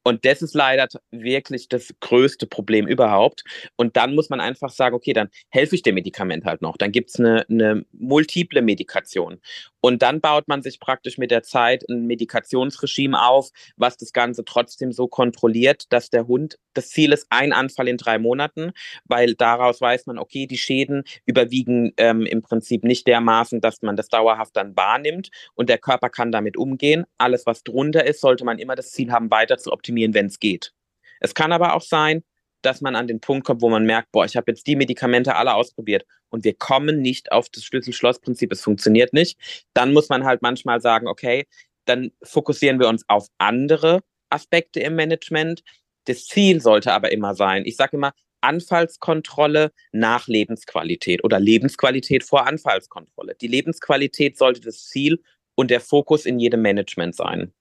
Und das ist leider wirklich das größte Problem überhaupt. Und dann muss man einfach sagen, okay, dann helfe ich dem Medikament halt noch. Dann gibt es eine, eine multiple Medikation. Und dann baut man sich praktisch mit der Zeit ein Medikationsregime auf, was das Ganze trotzdem so kontrolliert, dass der Hund, das Ziel ist ein Anfall in drei Monaten, weil daraus weiß man, okay, die Schäden überwiegen ähm, im Prinzip nicht dermaßen, dass man das dauerhaft dann wahrnimmt und der Körper kann damit umgehen. Alles, was drunter ist, sollte man immer das Ziel haben, weiter zu optimieren, wenn es geht. Es kann aber auch sein, dass man an den Punkt kommt, wo man merkt, boah, ich habe jetzt die Medikamente alle ausprobiert und wir kommen nicht auf das Schlüssel-Schloss-Prinzip, es funktioniert nicht, dann muss man halt manchmal sagen, okay, dann fokussieren wir uns auf andere Aspekte im Management. Das Ziel sollte aber immer sein, ich sage immer, Anfallskontrolle nach Lebensqualität oder Lebensqualität vor Anfallskontrolle. Die Lebensqualität sollte das Ziel und der Fokus in jedem Management sein.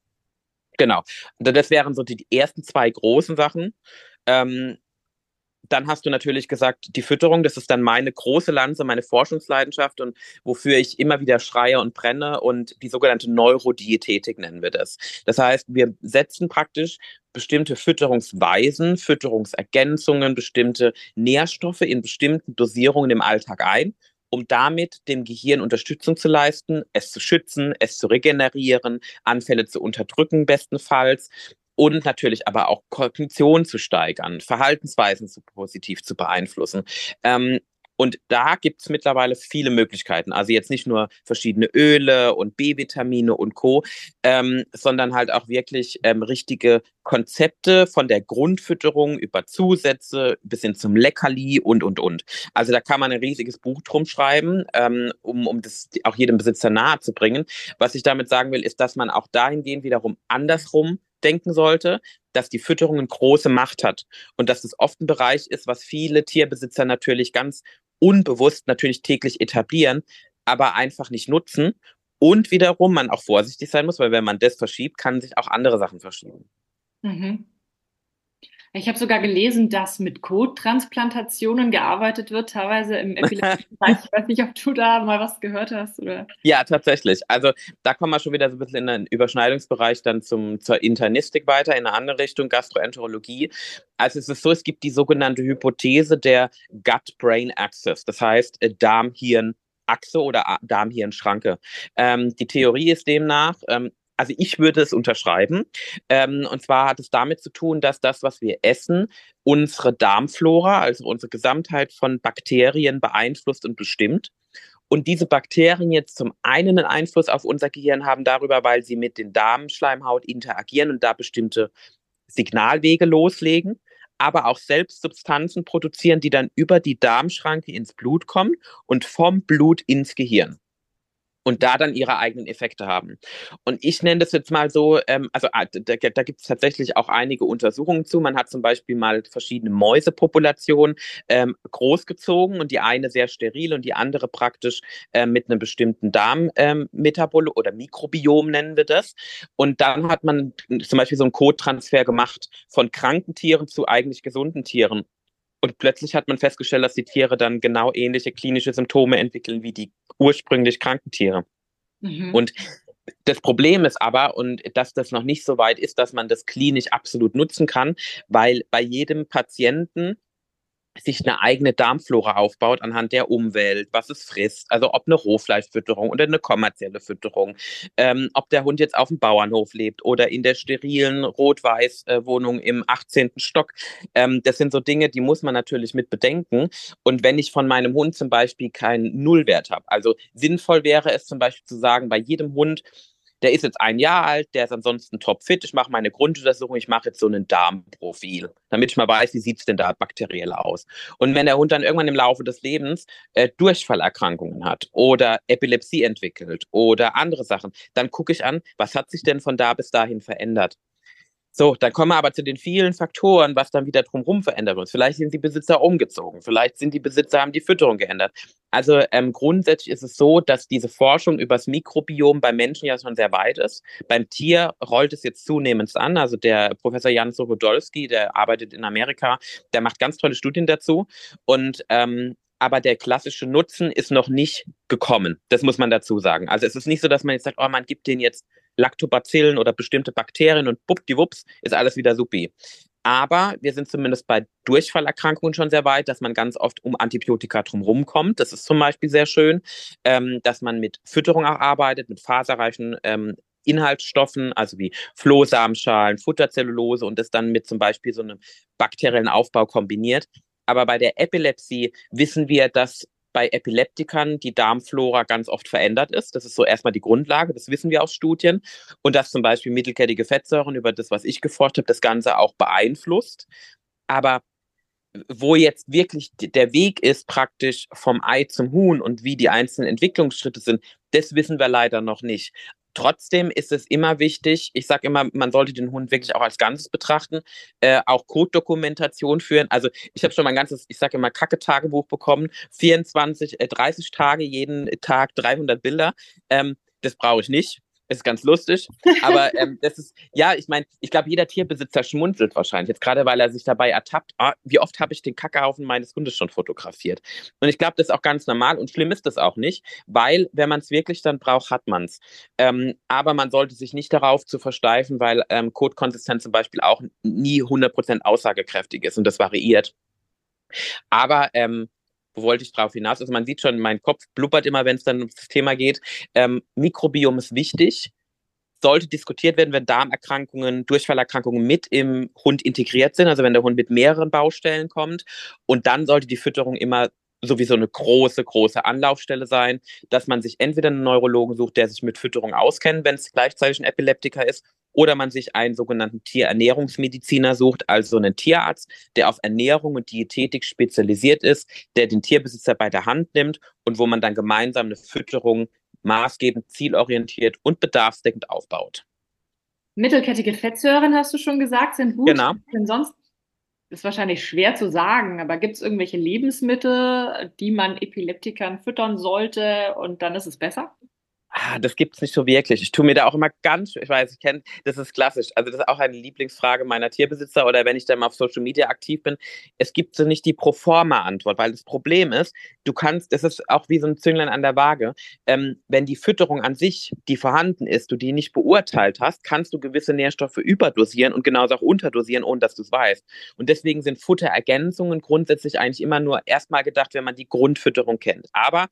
Genau. Das wären so die ersten zwei großen Sachen. Ähm, dann hast du natürlich gesagt, die Fütterung, das ist dann meine große Lanze, meine Forschungsleidenschaft und wofür ich immer wieder schreie und brenne und die sogenannte Neurodiätetik nennen wir das. Das heißt, wir setzen praktisch bestimmte Fütterungsweisen, Fütterungsergänzungen, bestimmte Nährstoffe in bestimmten Dosierungen im Alltag ein, um damit dem Gehirn Unterstützung zu leisten, es zu schützen, es zu regenerieren, Anfälle zu unterdrücken bestenfalls und natürlich aber auch Kognition zu steigern, Verhaltensweisen zu positiv zu beeinflussen. Ähm, und da gibt es mittlerweile viele Möglichkeiten. Also jetzt nicht nur verschiedene Öle und B-Vitamine und Co., ähm, sondern halt auch wirklich ähm, richtige Konzepte von der Grundfütterung über Zusätze bis hin zum Leckerli und, und, und. Also da kann man ein riesiges Buch drum schreiben, ähm, um, um das auch jedem Besitzer nahe zu bringen. Was ich damit sagen will, ist, dass man auch dahingehend wiederum andersrum denken sollte, dass die Fütterung eine große Macht hat und dass es oft ein Bereich ist, was viele Tierbesitzer natürlich ganz unbewusst natürlich täglich etablieren, aber einfach nicht nutzen und wiederum man auch vorsichtig sein muss, weil wenn man das verschiebt, kann sich auch andere Sachen verschieben. Mhm. Ich habe sogar gelesen, dass mit Kottransplantationen gearbeitet wird, teilweise im Epilepsie-Bereich. ich weiß nicht, ob du da mal was gehört hast. Oder? Ja, tatsächlich. Also da kommen wir schon wieder so ein bisschen in den Überschneidungsbereich dann zum, zur Internistik weiter, in eine andere Richtung, Gastroenterologie. Also es ist so, es gibt die sogenannte Hypothese der Gut-Brain-Axis, das heißt äh, Darm-Hirn- Achse oder Darmhirnschranke. Ähm, die Theorie ist demnach, ähm, also ich würde es unterschreiben. Ähm, und zwar hat es damit zu tun, dass das, was wir essen, unsere Darmflora, also unsere Gesamtheit von Bakterien beeinflusst und bestimmt. Und diese Bakterien jetzt zum einen einen Einfluss auf unser Gehirn haben darüber, weil sie mit den Darmschleimhaut interagieren und da bestimmte Signalwege loslegen, aber auch selbst Substanzen produzieren, die dann über die Darmschranke ins Blut kommen und vom Blut ins Gehirn und da dann ihre eigenen Effekte haben. Und ich nenne das jetzt mal so, ähm, also ah, da, da gibt es tatsächlich auch einige Untersuchungen zu. Man hat zum Beispiel mal verschiedene Mäusepopulationen ähm, großgezogen und die eine sehr steril und die andere praktisch äh, mit einem bestimmten Darmmetabol ähm, oder Mikrobiom nennen wir das. Und dann hat man zum Beispiel so einen Code-Transfer gemacht von kranken Tieren zu eigentlich gesunden Tieren. Und plötzlich hat man festgestellt, dass die Tiere dann genau ähnliche klinische Symptome entwickeln wie die ursprünglich kranken Tiere. Mhm. Und das Problem ist aber, und dass das noch nicht so weit ist, dass man das klinisch absolut nutzen kann, weil bei jedem Patienten sich eine eigene Darmflora aufbaut anhand der Umwelt, was es frisst, also ob eine Rohfleischfütterung oder eine kommerzielle Fütterung, ähm, ob der Hund jetzt auf dem Bauernhof lebt oder in der sterilen Rot-Weiß-Wohnung im 18. Stock. Ähm, das sind so Dinge, die muss man natürlich mit bedenken. Und wenn ich von meinem Hund zum Beispiel keinen Nullwert habe, also sinnvoll wäre es zum Beispiel zu sagen, bei jedem Hund der ist jetzt ein Jahr alt, der ist ansonsten topfit, ich mache meine Grunduntersuchung, ich mache jetzt so ein Darmprofil, damit ich mal weiß, wie sieht es denn da bakteriell aus. Und wenn der Hund dann irgendwann im Laufe des Lebens äh, Durchfallerkrankungen hat oder Epilepsie entwickelt oder andere Sachen, dann gucke ich an, was hat sich denn von da bis dahin verändert. So, dann kommen wir aber zu den vielen Faktoren, was dann wieder drumherum verändert wird. Vielleicht sind die Besitzer umgezogen, vielleicht sind die Besitzer, haben die Fütterung geändert. Also ähm, grundsätzlich ist es so, dass diese Forschung über das Mikrobiom beim Menschen ja schon sehr weit ist. Beim Tier rollt es jetzt zunehmend an. Also der Professor Jan Sogodolski, der arbeitet in Amerika, der macht ganz tolle Studien dazu. Und ähm, aber der klassische Nutzen ist noch nicht gekommen. Das muss man dazu sagen. Also es ist nicht so, dass man jetzt sagt, oh, man gibt den jetzt Lactobacillen oder bestimmte Bakterien und buppdiwupps ist alles wieder supi. Aber wir sind zumindest bei Durchfallerkrankungen schon sehr weit, dass man ganz oft um Antibiotika drumherum kommt. Das ist zum Beispiel sehr schön, ähm, dass man mit Fütterung auch arbeitet, mit faserreichen ähm, Inhaltsstoffen, also wie Flohsamenschalen, Futterzellulose und das dann mit zum Beispiel so einem bakteriellen Aufbau kombiniert. Aber bei der Epilepsie wissen wir, dass bei Epileptikern die Darmflora ganz oft verändert ist. Das ist so erstmal die Grundlage, das wissen wir aus Studien. Und dass zum Beispiel mittelkettige Fettsäuren über das, was ich geforscht habe, das Ganze auch beeinflusst. Aber wo jetzt wirklich der Weg ist, praktisch vom Ei zum Huhn und wie die einzelnen Entwicklungsschritte sind, das wissen wir leider noch nicht. Trotzdem ist es immer wichtig, ich sage immer, man sollte den Hund wirklich auch als Ganzes betrachten, äh, auch Code-Dokumentation führen. Also ich habe schon mein ganzes, ich sage immer, Kacke-Tagebuch bekommen, 24, äh, 30 Tage, jeden Tag 300 Bilder. Ähm, das brauche ich nicht ist ganz lustig. Aber ähm, das ist, ja, ich meine, ich glaube, jeder Tierbesitzer schmunzelt wahrscheinlich. Jetzt gerade, weil er sich dabei ertappt, ah, wie oft habe ich den Kackehaufen meines Hundes schon fotografiert. Und ich glaube, das ist auch ganz normal und schlimm ist das auch nicht, weil, wenn man es wirklich dann braucht, hat man es. Ähm, aber man sollte sich nicht darauf zu versteifen, weil ähm, Codekonsistenz zum Beispiel auch nie 100% aussagekräftig ist und das variiert. Aber ähm, wo wollte ich drauf hinaus? Also man sieht schon, mein Kopf blubbert immer, wenn es dann ums Thema geht. Ähm, Mikrobiom ist wichtig, sollte diskutiert werden, wenn Darmerkrankungen, Durchfallerkrankungen mit im Hund integriert sind, also wenn der Hund mit mehreren Baustellen kommt. Und dann sollte die Fütterung immer sowieso eine große, große Anlaufstelle sein, dass man sich entweder einen Neurologen sucht, der sich mit Fütterung auskennt, wenn es gleichzeitig ein Epileptiker ist, oder man sich einen sogenannten Tierernährungsmediziner sucht, also einen Tierarzt, der auf Ernährung und Diätetik spezialisiert ist, der den Tierbesitzer bei der Hand nimmt und wo man dann gemeinsam eine Fütterung maßgebend, zielorientiert und bedarfsdeckend aufbaut. Mittelkettige Fettsäuren, hast du schon gesagt, sind gut. Genau. Denn sonst ist wahrscheinlich schwer zu sagen, aber gibt es irgendwelche Lebensmittel, die man Epileptikern füttern sollte und dann ist es besser? Ah, das gibt es nicht so wirklich. Ich tue mir da auch immer ganz, ich weiß, ich kenne, das ist klassisch. Also das ist auch eine Lieblingsfrage meiner Tierbesitzer oder wenn ich dann mal auf Social Media aktiv bin. Es gibt so nicht die Proforma-Antwort, weil das Problem ist, du kannst, das ist auch wie so ein Zünglein an der Waage. Ähm, wenn die Fütterung an sich, die vorhanden ist, du die nicht beurteilt hast, kannst du gewisse Nährstoffe überdosieren und genauso auch unterdosieren, ohne dass du es weißt. Und deswegen sind Futterergänzungen grundsätzlich eigentlich immer nur erstmal gedacht, wenn man die Grundfütterung kennt. Aber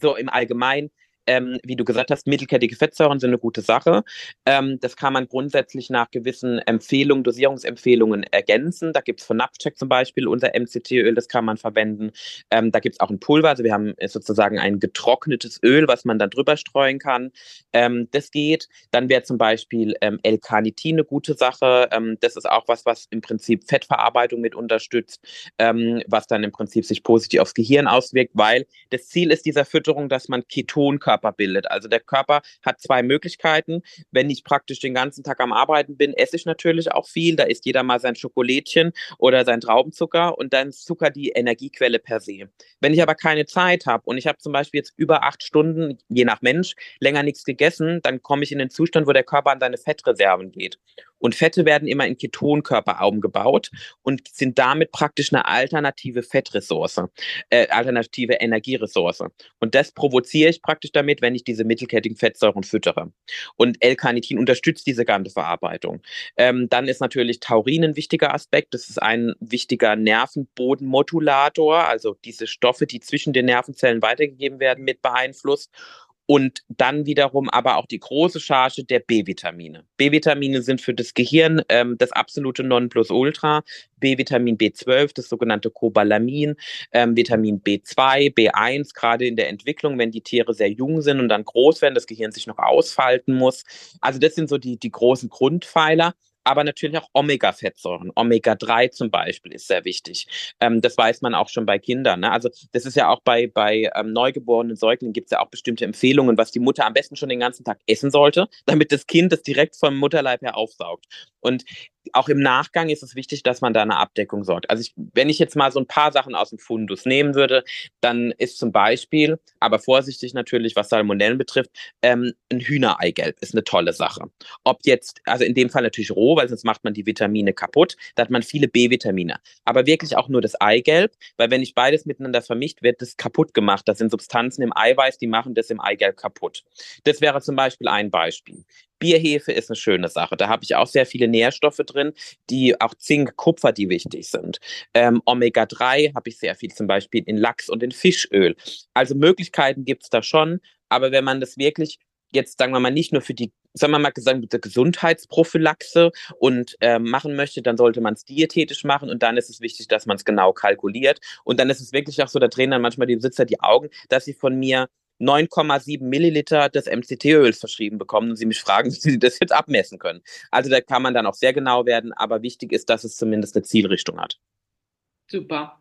so im Allgemeinen ähm, wie du gesagt hast, mittelkettige Fettsäuren sind eine gute Sache. Ähm, das kann man grundsätzlich nach gewissen Empfehlungen, Dosierungsempfehlungen ergänzen. Da gibt es von Napcheck zum Beispiel unser MCT-Öl, das kann man verwenden. Ähm, da gibt es auch ein Pulver, also wir haben sozusagen ein getrocknetes Öl, was man dann drüber streuen kann. Ähm, das geht. Dann wäre zum Beispiel ähm, L-Carnitin eine gute Sache. Ähm, das ist auch was, was im Prinzip Fettverarbeitung mit unterstützt, was dann im Prinzip sich positiv aufs Gehirn auswirkt, weil das Ziel ist dieser Fütterung, dass man Ketonkörper Körper bildet. Also der Körper hat zwei Möglichkeiten. Wenn ich praktisch den ganzen Tag am Arbeiten bin, esse ich natürlich auch viel. Da isst jeder mal sein Schokolädchen oder sein Traubenzucker und dann ist Zucker die Energiequelle per se. Wenn ich aber keine Zeit habe und ich habe zum Beispiel jetzt über acht Stunden, je nach Mensch, länger nichts gegessen, dann komme ich in den Zustand, wo der Körper an seine Fettreserven geht. Und Fette werden immer in Ketonkörper umgebaut und sind damit praktisch eine alternative Fettressource, äh, alternative Energieressource. Und das provoziere ich praktisch damit, wenn ich diese mittelkettigen Fettsäuren füttere. Und L-Carnitin unterstützt diese ganze Verarbeitung. Ähm, dann ist natürlich Taurin ein wichtiger Aspekt. Das ist ein wichtiger Nervenbodenmodulator, also diese Stoffe, die zwischen den Nervenzellen weitergegeben werden, mit beeinflusst. Und dann wiederum aber auch die große Charge der B-Vitamine. B-Vitamine sind für das Gehirn ähm, das absolute Nonplusultra. B-Vitamin B12, das sogenannte Cobalamin, ähm, Vitamin B2, B1, gerade in der Entwicklung, wenn die Tiere sehr jung sind und dann groß werden, das Gehirn sich noch ausfalten muss. Also das sind so die, die großen Grundpfeiler aber natürlich auch Omega-Fettsäuren. Omega-3 zum Beispiel ist sehr wichtig. Ähm, das weiß man auch schon bei Kindern. Ne? Also das ist ja auch bei, bei ähm, neugeborenen Säuglingen gibt es ja auch bestimmte Empfehlungen, was die Mutter am besten schon den ganzen Tag essen sollte, damit das Kind das direkt vom Mutterleib her aufsaugt. Und auch im Nachgang ist es wichtig, dass man da eine Abdeckung sorgt. Also ich, wenn ich jetzt mal so ein paar Sachen aus dem Fundus nehmen würde, dann ist zum Beispiel, aber vorsichtig natürlich, was Salmonellen betrifft, ähm, ein Hühnereigelb ist eine tolle Sache. Ob jetzt, also in dem Fall natürlich roh, weil sonst macht man die Vitamine kaputt, da hat man viele B-Vitamine. Aber wirklich auch nur das Eigelb, weil wenn ich beides miteinander vermischt, wird das kaputt gemacht. Das sind Substanzen im Eiweiß, die machen das im Eigelb kaputt. Das wäre zum Beispiel ein Beispiel. Bierhefe ist eine schöne Sache. Da habe ich auch sehr viele Nährstoffe drin, die auch Zink, Kupfer, die wichtig sind. Ähm, Omega-3 habe ich sehr viel zum Beispiel in Lachs und in Fischöl. Also Möglichkeiten gibt es da schon, aber wenn man das wirklich jetzt, sagen wir mal, nicht nur für die, sagen wir mal, Gesundheitsprophylaxe und äh, machen möchte, dann sollte man es diätetisch machen und dann ist es wichtig, dass man es genau kalkuliert. Und dann ist es wirklich auch so, da drehen dann manchmal die Besitzer die Augen, dass sie von mir 9,7 Milliliter des MCT-Öls verschrieben bekommen und sie mich fragen, wie sie das jetzt abmessen können. Also da kann man dann auch sehr genau werden, aber wichtig ist, dass es zumindest eine Zielrichtung hat. Super.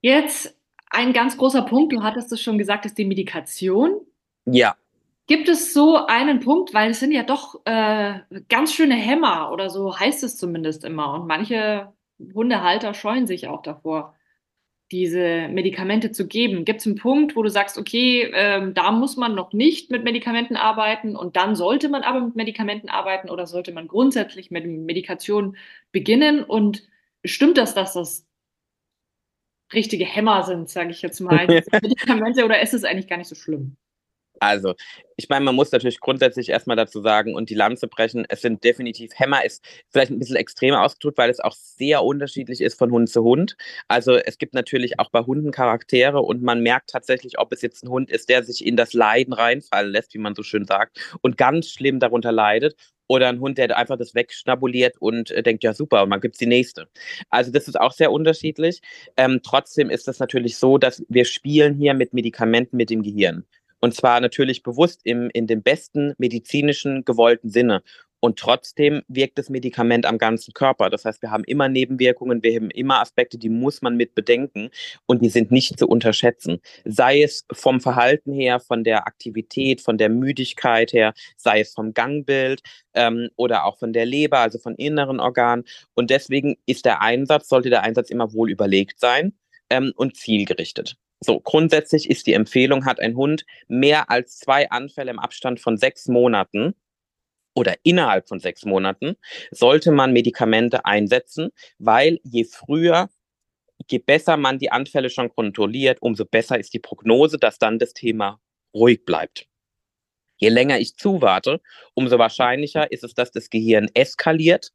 Jetzt ein ganz großer Punkt, du hattest es schon gesagt, ist die Medikation. Ja. Gibt es so einen Punkt, weil es sind ja doch äh, ganz schöne Hämmer oder so heißt es zumindest immer und manche Hundehalter scheuen sich auch davor diese Medikamente zu geben? Gibt es einen Punkt, wo du sagst, okay, ähm, da muss man noch nicht mit Medikamenten arbeiten und dann sollte man aber mit Medikamenten arbeiten oder sollte man grundsätzlich mit Medikation beginnen? Und stimmt das, dass das richtige Hämmer sind, sage ich jetzt mal, Medikamente, oder ist es eigentlich gar nicht so schlimm? Also, ich meine, man muss natürlich grundsätzlich erstmal dazu sagen und die Lanze brechen, es sind definitiv Hämmer, ist vielleicht ein bisschen extremer ausgedrückt, weil es auch sehr unterschiedlich ist von Hund zu Hund. Also es gibt natürlich auch bei Hunden Charaktere und man merkt tatsächlich, ob es jetzt ein Hund ist, der sich in das Leiden reinfallen lässt, wie man so schön sagt, und ganz schlimm darunter leidet. Oder ein Hund, der einfach das wegschnabuliert und äh, denkt, ja super, und man gibt die nächste. Also das ist auch sehr unterschiedlich. Ähm, trotzdem ist es natürlich so, dass wir spielen hier mit Medikamenten mit dem Gehirn. Und zwar natürlich bewusst im, in dem besten medizinischen gewollten Sinne. Und trotzdem wirkt das Medikament am ganzen Körper. Das heißt, wir haben immer Nebenwirkungen, wir haben immer Aspekte, die muss man mit bedenken und die sind nicht zu unterschätzen. Sei es vom Verhalten her, von der Aktivität, von der Müdigkeit her, sei es vom Gangbild ähm, oder auch von der Leber, also von inneren Organen. Und deswegen ist der Einsatz, sollte der Einsatz immer wohl überlegt sein ähm, und zielgerichtet. So, grundsätzlich ist die Empfehlung, hat ein Hund mehr als zwei Anfälle im Abstand von sechs Monaten oder innerhalb von sechs Monaten, sollte man Medikamente einsetzen, weil je früher, je besser man die Anfälle schon kontrolliert, umso besser ist die Prognose, dass dann das Thema ruhig bleibt. Je länger ich zuwarte, umso wahrscheinlicher ist es, dass das Gehirn eskaliert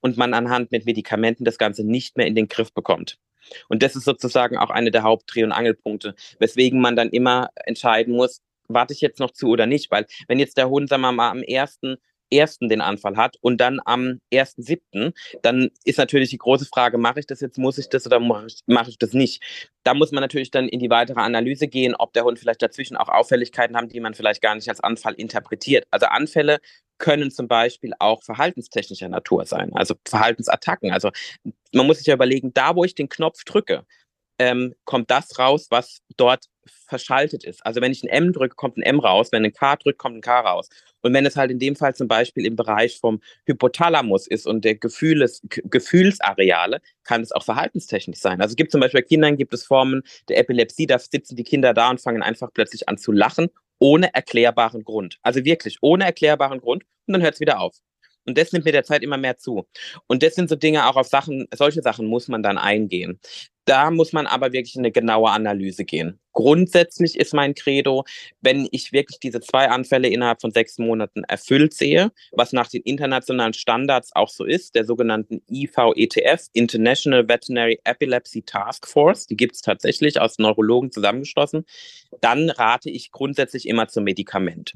und man anhand mit Medikamenten das Ganze nicht mehr in den Griff bekommt. Und das ist sozusagen auch eine der Hauptdreh- und Angelpunkte, weswegen man dann immer entscheiden muss, warte ich jetzt noch zu oder nicht, weil wenn jetzt der wir mal, am ersten ersten den Anfall hat und dann am ersten siebten, dann ist natürlich die große Frage, mache ich das jetzt, muss ich das oder mache ich, mach ich das nicht? Da muss man natürlich dann in die weitere Analyse gehen, ob der Hund vielleicht dazwischen auch Auffälligkeiten haben, die man vielleicht gar nicht als Anfall interpretiert. Also Anfälle können zum Beispiel auch verhaltenstechnischer Natur sein, also Verhaltensattacken. Also man muss sich ja überlegen, da wo ich den Knopf drücke, ähm, kommt das raus, was dort verschaltet ist. Also wenn ich ein M drücke, kommt ein M raus, wenn ein K drückt, kommt ein K raus. Und wenn es halt in dem Fall zum Beispiel im Bereich vom Hypothalamus ist und der Gefühles, Gefühlsareale, kann es auch verhaltenstechnisch sein. Also es gibt zum Beispiel bei Kindern gibt es Formen der Epilepsie, da sitzen die Kinder da und fangen einfach plötzlich an zu lachen, ohne erklärbaren Grund. Also wirklich ohne erklärbaren Grund und dann hört es wieder auf. Und das nimmt mit der Zeit immer mehr zu. Und das sind so Dinge, auch auf Sachen, solche Sachen muss man dann eingehen. Da muss man aber wirklich eine genaue Analyse gehen. Grundsätzlich ist mein Credo, wenn ich wirklich diese zwei Anfälle innerhalb von sechs Monaten erfüllt sehe, was nach den internationalen Standards auch so ist, der sogenannten IVETF, International Veterinary Epilepsy Task Force, die gibt es tatsächlich aus Neurologen zusammengeschlossen, dann rate ich grundsätzlich immer zum Medikament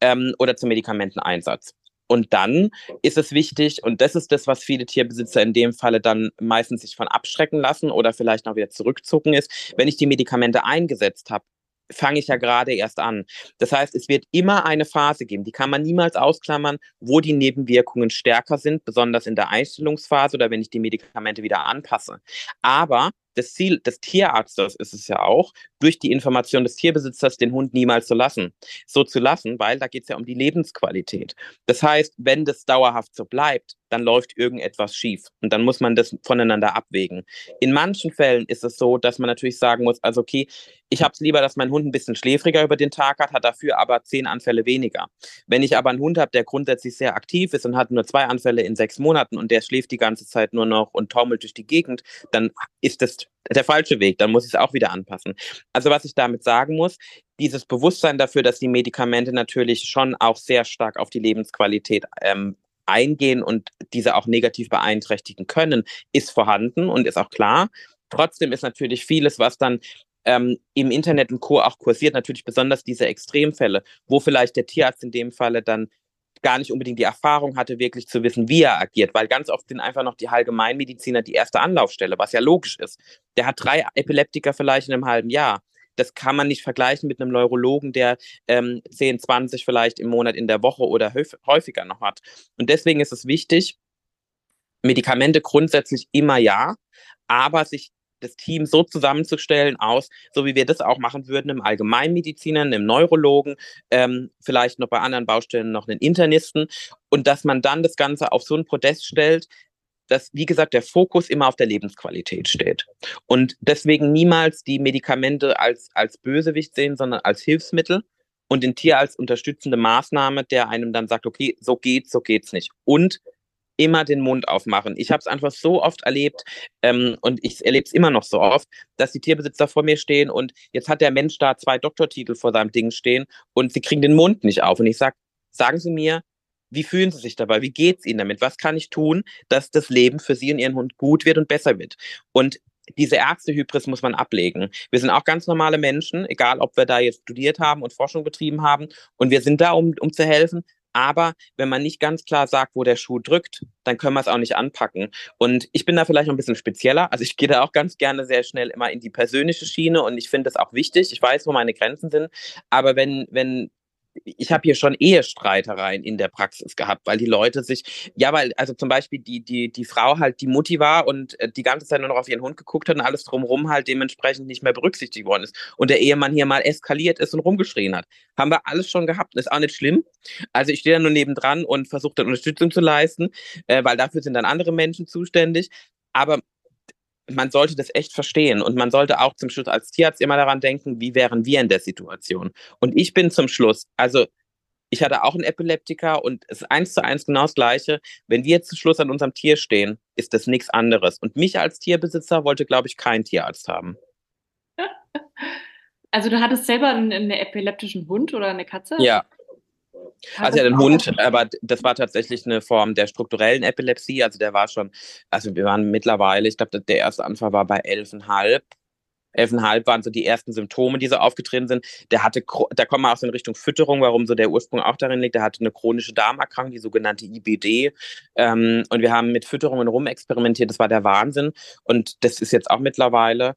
ähm, oder zum Medikamenteneinsatz. Und dann ist es wichtig, und das ist das, was viele Tierbesitzer in dem Falle dann meistens sich von abschrecken lassen oder vielleicht auch wieder zurückzucken ist, wenn ich die Medikamente eingesetzt habe, fange ich ja gerade erst an. Das heißt, es wird immer eine Phase geben, die kann man niemals ausklammern, wo die Nebenwirkungen stärker sind, besonders in der Einstellungsphase oder wenn ich die Medikamente wieder anpasse. Aber das Ziel des Tierarztes ist es ja auch, durch die Information des Tierbesitzers den Hund niemals zu lassen. So zu lassen, weil da geht es ja um die Lebensqualität. Das heißt, wenn das dauerhaft so bleibt, dann läuft irgendetwas schief. Und dann muss man das voneinander abwägen. In manchen Fällen ist es so, dass man natürlich sagen muss, also okay, ich habe es lieber, dass mein Hund ein bisschen schläfriger über den Tag hat, hat dafür aber zehn Anfälle weniger. Wenn ich aber einen Hund habe, der grundsätzlich sehr aktiv ist und hat nur zwei Anfälle in sechs Monaten und der schläft die ganze Zeit nur noch und taumelt durch die Gegend, dann ist das der falsche Weg, dann muss ich es auch wieder anpassen. Also was ich damit sagen muss, dieses Bewusstsein dafür, dass die Medikamente natürlich schon auch sehr stark auf die Lebensqualität ähm, eingehen und diese auch negativ beeinträchtigen können, ist vorhanden und ist auch klar. Trotzdem ist natürlich vieles, was dann ähm, im Internet und Co. auch kursiert, natürlich besonders diese Extremfälle, wo vielleicht der Tierarzt in dem Falle dann gar nicht unbedingt die Erfahrung hatte, wirklich zu wissen, wie er agiert, weil ganz oft sind einfach noch die Allgemeinmediziner die erste Anlaufstelle, was ja logisch ist. Der hat drei Epileptiker vielleicht in einem halben Jahr. Das kann man nicht vergleichen mit einem Neurologen, der ähm, 10, 20 vielleicht im Monat in der Woche oder häufiger noch hat. Und deswegen ist es wichtig, Medikamente grundsätzlich immer ja, aber sich das Team so zusammenzustellen aus, so wie wir das auch machen würden im Allgemeinmediziner, im Neurologen, ähm, vielleicht noch bei anderen Baustellen noch einen Internisten und dass man dann das Ganze auf so ein Podest stellt, dass, wie gesagt, der Fokus immer auf der Lebensqualität steht. Und deswegen niemals die Medikamente als, als Bösewicht sehen, sondern als Hilfsmittel und den Tier als unterstützende Maßnahme, der einem dann sagt, okay, so geht's, so geht's nicht. Und immer den Mund aufmachen. Ich habe es einfach so oft erlebt ähm, und ich erlebe es immer noch so oft, dass die Tierbesitzer vor mir stehen und jetzt hat der Mensch da zwei Doktortitel vor seinem Ding stehen und sie kriegen den Mund nicht auf. Und ich sage, sagen Sie mir, wie fühlen Sie sich dabei? Wie geht es Ihnen damit? Was kann ich tun, dass das Leben für Sie und Ihren Hund gut wird und besser wird? Und diese Ärztehybris muss man ablegen. Wir sind auch ganz normale Menschen, egal ob wir da jetzt studiert haben und Forschung betrieben haben. Und wir sind da, um, um zu helfen. Aber wenn man nicht ganz klar sagt, wo der Schuh drückt, dann können wir es auch nicht anpacken. Und ich bin da vielleicht noch ein bisschen spezieller. Also ich gehe da auch ganz gerne sehr schnell immer in die persönliche Schiene und ich finde das auch wichtig. Ich weiß, wo meine Grenzen sind. Aber wenn, wenn ich habe hier schon Ehestreitereien in der Praxis gehabt, weil die Leute sich, ja, weil, also zum Beispiel die, die, die Frau halt die Mutti war und äh, die ganze Zeit nur noch auf ihren Hund geguckt hat und alles drumherum halt dementsprechend nicht mehr berücksichtigt worden ist. Und der Ehemann hier mal eskaliert ist und rumgeschrien hat. Haben wir alles schon gehabt. Ist auch nicht schlimm. Also ich stehe da nur nebendran und versuche dann Unterstützung zu leisten, äh, weil dafür sind dann andere Menschen zuständig. Aber man sollte das echt verstehen und man sollte auch zum Schluss als Tierarzt immer daran denken, wie wären wir in der Situation. Und ich bin zum Schluss, also ich hatte auch einen Epileptiker und es ist eins zu eins genau das Gleiche. Wenn wir zum Schluss an unserem Tier stehen, ist das nichts anderes. Und mich als Tierbesitzer wollte, glaube ich, kein Tierarzt haben. Also du hattest selber einen, einen epileptischen Hund oder eine Katze? Ja, also ja, den Hund, aber das war tatsächlich eine Form der strukturellen Epilepsie. Also der war schon, also wir waren mittlerweile, ich glaube, der erste Anfall war bei 11,5. 11,5 waren so die ersten Symptome, die so aufgetreten sind. Der hatte, da kommen wir auch so in Richtung Fütterung, warum so der Ursprung auch darin liegt. Der hatte eine chronische Darmerkrankung, die sogenannte IBD. Ähm, und wir haben mit Fütterungen rumexperimentiert. Das war der Wahnsinn. Und das ist jetzt auch mittlerweile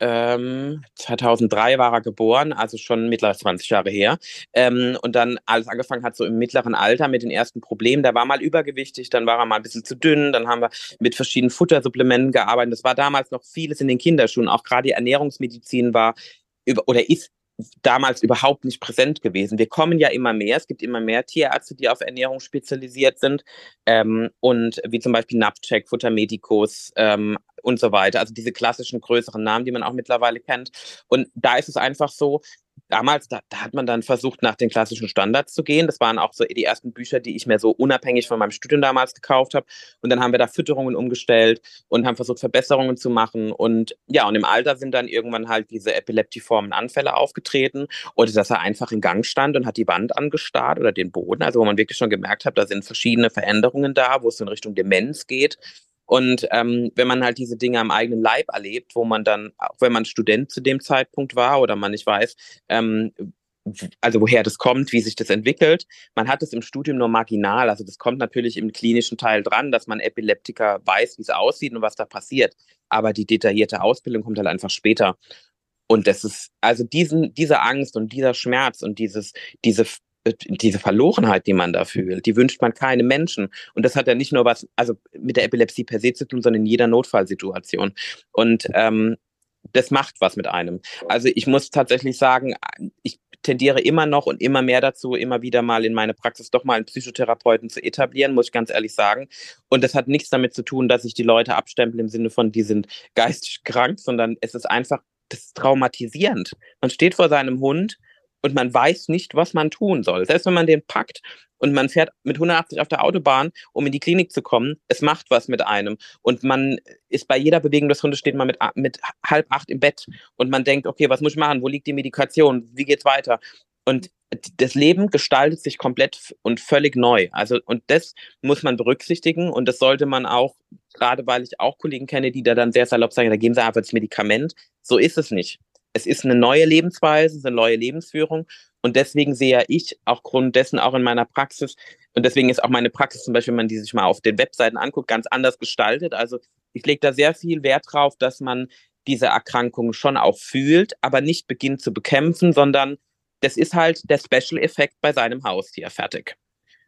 ähm, 2003 war er geboren, also schon mittlerweile 20 Jahre her. Ähm, und dann alles angefangen hat so im mittleren Alter mit den ersten Problemen. Der war mal übergewichtig, dann war er mal ein bisschen zu dünn, dann haben wir mit verschiedenen Futtersupplementen gearbeitet. Das war damals noch vieles in den Kinderschuhen. Auch gerade die Ernährungsmedizin war über, oder ist damals überhaupt nicht präsent gewesen. Wir kommen ja immer mehr. Es gibt immer mehr Tierärzte, die auf Ernährung spezialisiert sind. Ähm, und wie zum Beispiel Napcheck, Futtermedicus ähm, und so weiter. Also diese klassischen größeren Namen, die man auch mittlerweile kennt. Und da ist es einfach so, damals, da, da, hat man dann versucht, nach den klassischen Standards zu gehen. Das waren auch so die ersten Bücher, die ich mir so unabhängig von meinem Studium damals gekauft habe. Und dann haben wir da Fütterungen umgestellt und haben versucht, Verbesserungen zu machen. Und ja, und im Alter sind dann irgendwann halt diese epileptiformen Anfälle aufgetreten oder dass er einfach in Gang stand und hat die Wand angestarrt oder den Boden. Also wo man wirklich schon gemerkt hat, da sind verschiedene Veränderungen da, wo es in Richtung Demenz geht. Und ähm, wenn man halt diese Dinge am eigenen Leib erlebt, wo man dann, auch wenn man Student zu dem Zeitpunkt war oder man nicht weiß, ähm, also woher das kommt, wie sich das entwickelt. Man hat es im Studium nur marginal. Also das kommt natürlich im klinischen Teil dran, dass man Epileptiker weiß, wie es aussieht und was da passiert. Aber die detaillierte Ausbildung kommt halt einfach später. Und das ist, also diesen, diese Angst und dieser Schmerz und dieses, diese diese Verlorenheit, die man da fühlt, die wünscht man keinem Menschen. Und das hat ja nicht nur was, also mit der Epilepsie per se zu tun, sondern in jeder Notfallsituation. Und ähm, das macht was mit einem. Also ich muss tatsächlich sagen, ich tendiere immer noch und immer mehr dazu, immer wieder mal in meine Praxis doch mal einen Psychotherapeuten zu etablieren, muss ich ganz ehrlich sagen. Und das hat nichts damit zu tun, dass ich die Leute abstempel im Sinne von, die sind geistig krank, sondern es ist einfach, das ist traumatisierend. Man steht vor seinem Hund und man weiß nicht, was man tun soll. Selbst wenn man den packt und man fährt mit 180 auf der Autobahn, um in die Klinik zu kommen, es macht was mit einem. Und man ist bei jeder Bewegung des Hundes steht man mit, mit halb acht im Bett und man denkt, okay, was muss ich machen? Wo liegt die Medikation? Wie geht's weiter? Und das Leben gestaltet sich komplett und völlig neu. Also, und das muss man berücksichtigen und das sollte man auch, gerade weil ich auch Kollegen kenne, die da dann sehr salopp sagen, da geben sie einfach das Medikament. So ist es nicht es ist eine neue Lebensweise, es ist eine neue Lebensführung. Und deswegen sehe ich auch Grund dessen auch in meiner Praxis, und deswegen ist auch meine Praxis zum Beispiel, wenn man die sich mal auf den Webseiten anguckt, ganz anders gestaltet. Also ich lege da sehr viel Wert drauf, dass man diese Erkrankung schon auch fühlt, aber nicht beginnt zu bekämpfen, sondern das ist halt der Special-Effekt bei seinem Haustier fertig.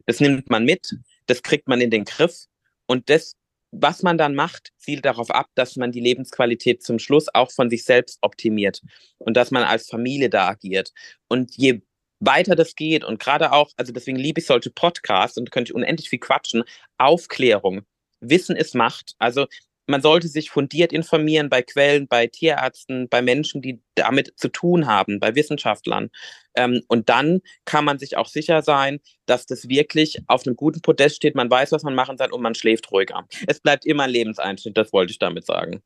Das nimmt man mit, das kriegt man in den Griff und das was man dann macht, zielt darauf ab, dass man die Lebensqualität zum Schluss auch von sich selbst optimiert und dass man als Familie da agiert. Und je weiter das geht und gerade auch, also deswegen liebe ich solche Podcasts und könnte ich unendlich viel quatschen, Aufklärung. Wissen ist Macht. Also man sollte sich fundiert informieren bei Quellen, bei Tierärzten, bei Menschen, die damit zu tun haben, bei Wissenschaftlern. Ähm, und dann kann man sich auch sicher sein, dass das wirklich auf einem guten Podest steht. Man weiß, was man machen soll und man schläft ruhiger. Es bleibt immer ein Lebenseinschnitt, das wollte ich damit sagen.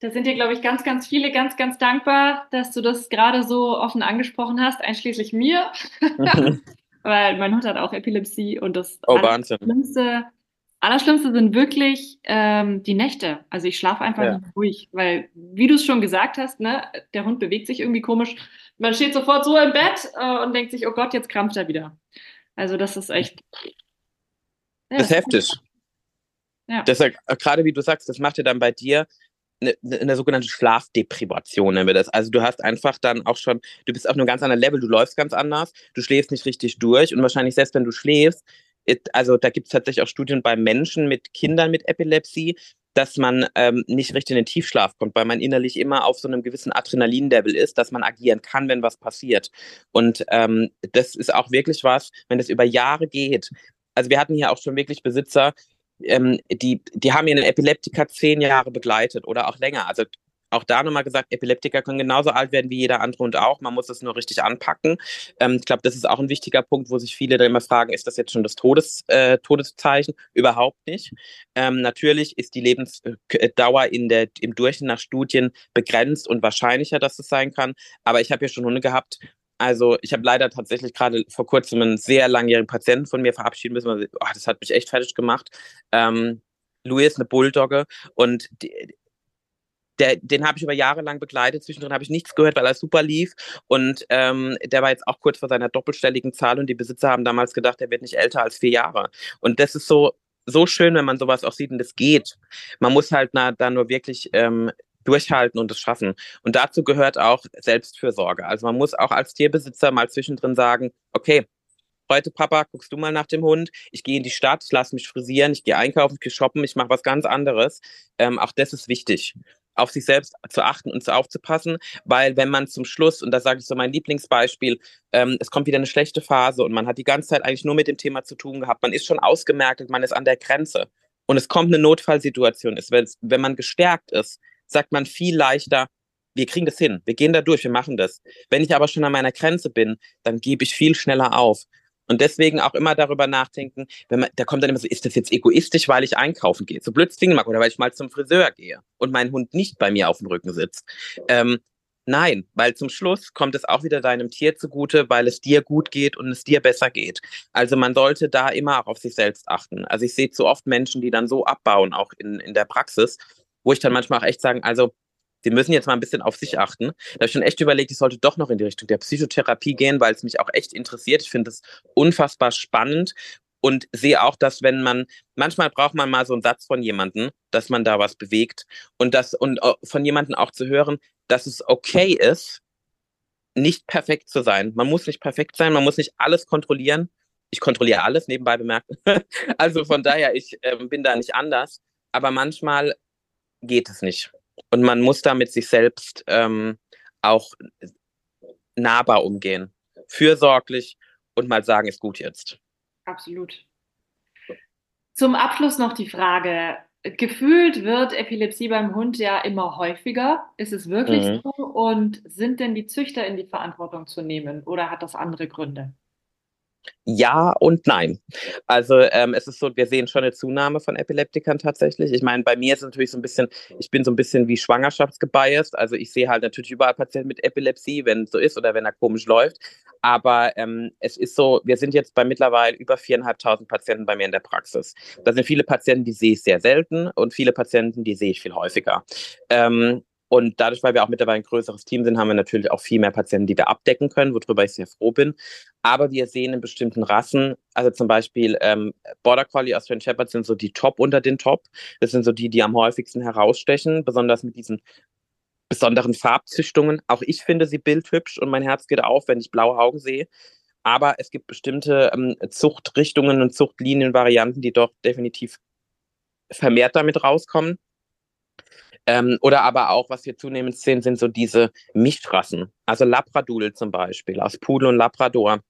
Da sind dir, glaube ich, ganz, ganz viele ganz, ganz dankbar, dass du das gerade so offen angesprochen hast, einschließlich mir. Weil mein Hund hat auch Epilepsie und das oh, Wahnsinn. Schlimmste Allerschlimmste sind wirklich ähm, die Nächte. Also ich schlafe einfach ja. nicht ruhig, weil, wie du es schon gesagt hast, ne, der Hund bewegt sich irgendwie komisch. Man steht sofort so im Bett äh, und denkt sich, oh Gott, jetzt krampft er wieder. Also das ist echt. Ja, das ist heftig. Ja. Das ist gerade wie du sagst, das macht ja dann bei dir eine, eine sogenannte Schlafdeprivation, nennen wir das. Also du hast einfach dann auch schon, du bist auf einem ganz anderen Level, du läufst ganz anders, du schläfst nicht richtig durch und wahrscheinlich selbst wenn du schläfst, also da gibt es tatsächlich auch Studien bei Menschen mit Kindern mit Epilepsie, dass man ähm, nicht richtig in den Tiefschlaf kommt, weil man innerlich immer auf so einem gewissen Adrenalin-Level ist, dass man agieren kann, wenn was passiert. Und ähm, das ist auch wirklich was, wenn das über Jahre geht. Also wir hatten hier auch schon wirklich Besitzer, ähm, die, die haben ihren Epileptiker zehn Jahre begleitet oder auch länger. Also auch da nochmal gesagt, Epileptiker können genauso alt werden wie jeder andere und auch. Man muss es nur richtig anpacken. Ähm, ich glaube, das ist auch ein wichtiger Punkt, wo sich viele dann immer fragen, ist das jetzt schon das Todes, äh, Todeszeichen? Überhaupt nicht. Ähm, natürlich ist die Lebensdauer in der, im Durchschnitt nach Studien begrenzt und wahrscheinlicher, dass es sein kann. Aber ich habe ja schon Hunde gehabt, also ich habe leider tatsächlich gerade vor kurzem einen sehr langjährigen Patienten von mir verabschieden müssen. Oh, das hat mich echt fertig gemacht. Ähm, Louis ist eine Bulldogge und die, der, den habe ich über Jahre lang begleitet. Zwischendrin habe ich nichts gehört, weil er super lief. Und ähm, der war jetzt auch kurz vor seiner doppelstelligen Zahl und die Besitzer haben damals gedacht, er wird nicht älter als vier Jahre. Und das ist so, so schön, wenn man sowas auch sieht und das geht. Man muss halt na, da nur wirklich ähm, durchhalten und es schaffen. Und dazu gehört auch Selbstfürsorge. Also man muss auch als Tierbesitzer mal zwischendrin sagen, okay, heute Papa, guckst du mal nach dem Hund, ich gehe in die Stadt, ich lasse mich frisieren, ich gehe einkaufen, ich gehe shoppen, ich mache was ganz anderes. Ähm, auch das ist wichtig auf sich selbst zu achten und zu aufzupassen, weil wenn man zum Schluss, und da sage ich so mein Lieblingsbeispiel, ähm, es kommt wieder eine schlechte Phase und man hat die ganze Zeit eigentlich nur mit dem Thema zu tun gehabt, man ist schon ausgemerkt, man ist an der Grenze und es kommt eine Notfallsituation, ist, wenn, wenn man gestärkt ist, sagt man viel leichter, wir kriegen das hin, wir gehen da durch, wir machen das. Wenn ich aber schon an meiner Grenze bin, dann gebe ich viel schneller auf. Und deswegen auch immer darüber nachdenken, wenn man, da kommt dann immer so, ist das jetzt egoistisch, weil ich einkaufen gehe? So blöd mag oder weil ich mal zum Friseur gehe und mein Hund nicht bei mir auf dem Rücken sitzt. Ähm, nein, weil zum Schluss kommt es auch wieder deinem Tier zugute, weil es dir gut geht und es dir besser geht. Also man sollte da immer auch auf sich selbst achten. Also ich sehe zu oft Menschen, die dann so abbauen, auch in, in der Praxis, wo ich dann manchmal auch echt sagen, also Sie müssen jetzt mal ein bisschen auf sich achten. Da habe ich schon echt überlegt, ich sollte doch noch in die Richtung der Psychotherapie gehen, weil es mich auch echt interessiert. Ich finde es unfassbar spannend und sehe auch, dass wenn man, manchmal braucht man mal so einen Satz von jemandem, dass man da was bewegt und das, und äh, von jemandem auch zu hören, dass es okay ist, nicht perfekt zu sein. Man muss nicht perfekt sein, man muss nicht alles kontrollieren. Ich kontrolliere alles, nebenbei bemerkt. also von daher, ich äh, bin da nicht anders. Aber manchmal geht es nicht. Und man muss da mit sich selbst ähm, auch nahbar umgehen. Fürsorglich und mal sagen, ist gut jetzt. Absolut. Zum Abschluss noch die Frage. Gefühlt wird Epilepsie beim Hund ja immer häufiger. Ist es wirklich mhm. so? Und sind denn die Züchter in die Verantwortung zu nehmen oder hat das andere Gründe? Ja und nein. Also ähm, es ist so, wir sehen schon eine Zunahme von Epileptikern tatsächlich. Ich meine, bei mir ist es natürlich so ein bisschen, ich bin so ein bisschen wie schwangerschaftsgebiased. Also ich sehe halt natürlich überall Patienten mit Epilepsie, wenn es so ist oder wenn er komisch läuft. Aber ähm, es ist so, wir sind jetzt bei mittlerweile über viereinhalbtausend Patienten bei mir in der Praxis. Da sind viele Patienten, die sehe ich sehr selten und viele Patienten, die sehe ich viel häufiger. Ähm, und dadurch, weil wir auch mittlerweile ein größeres Team sind, haben wir natürlich auch viel mehr Patienten, die wir abdecken können, worüber ich sehr froh bin. Aber wir sehen in bestimmten Rassen, also zum Beispiel ähm, Border Collie, Australian Shepherd sind so die Top unter den Top. Das sind so die, die am häufigsten herausstechen, besonders mit diesen besonderen Farbzüchtungen. Auch ich finde sie bildhübsch und mein Herz geht auf, wenn ich blaue Augen sehe. Aber es gibt bestimmte ähm, Zuchtrichtungen und Zuchtlinienvarianten, die doch definitiv vermehrt damit rauskommen. Ähm, oder aber auch, was wir zunehmend sehen, sind so diese Mischrassen. Also Labradoodle zum Beispiel, aus Pudel und Labrador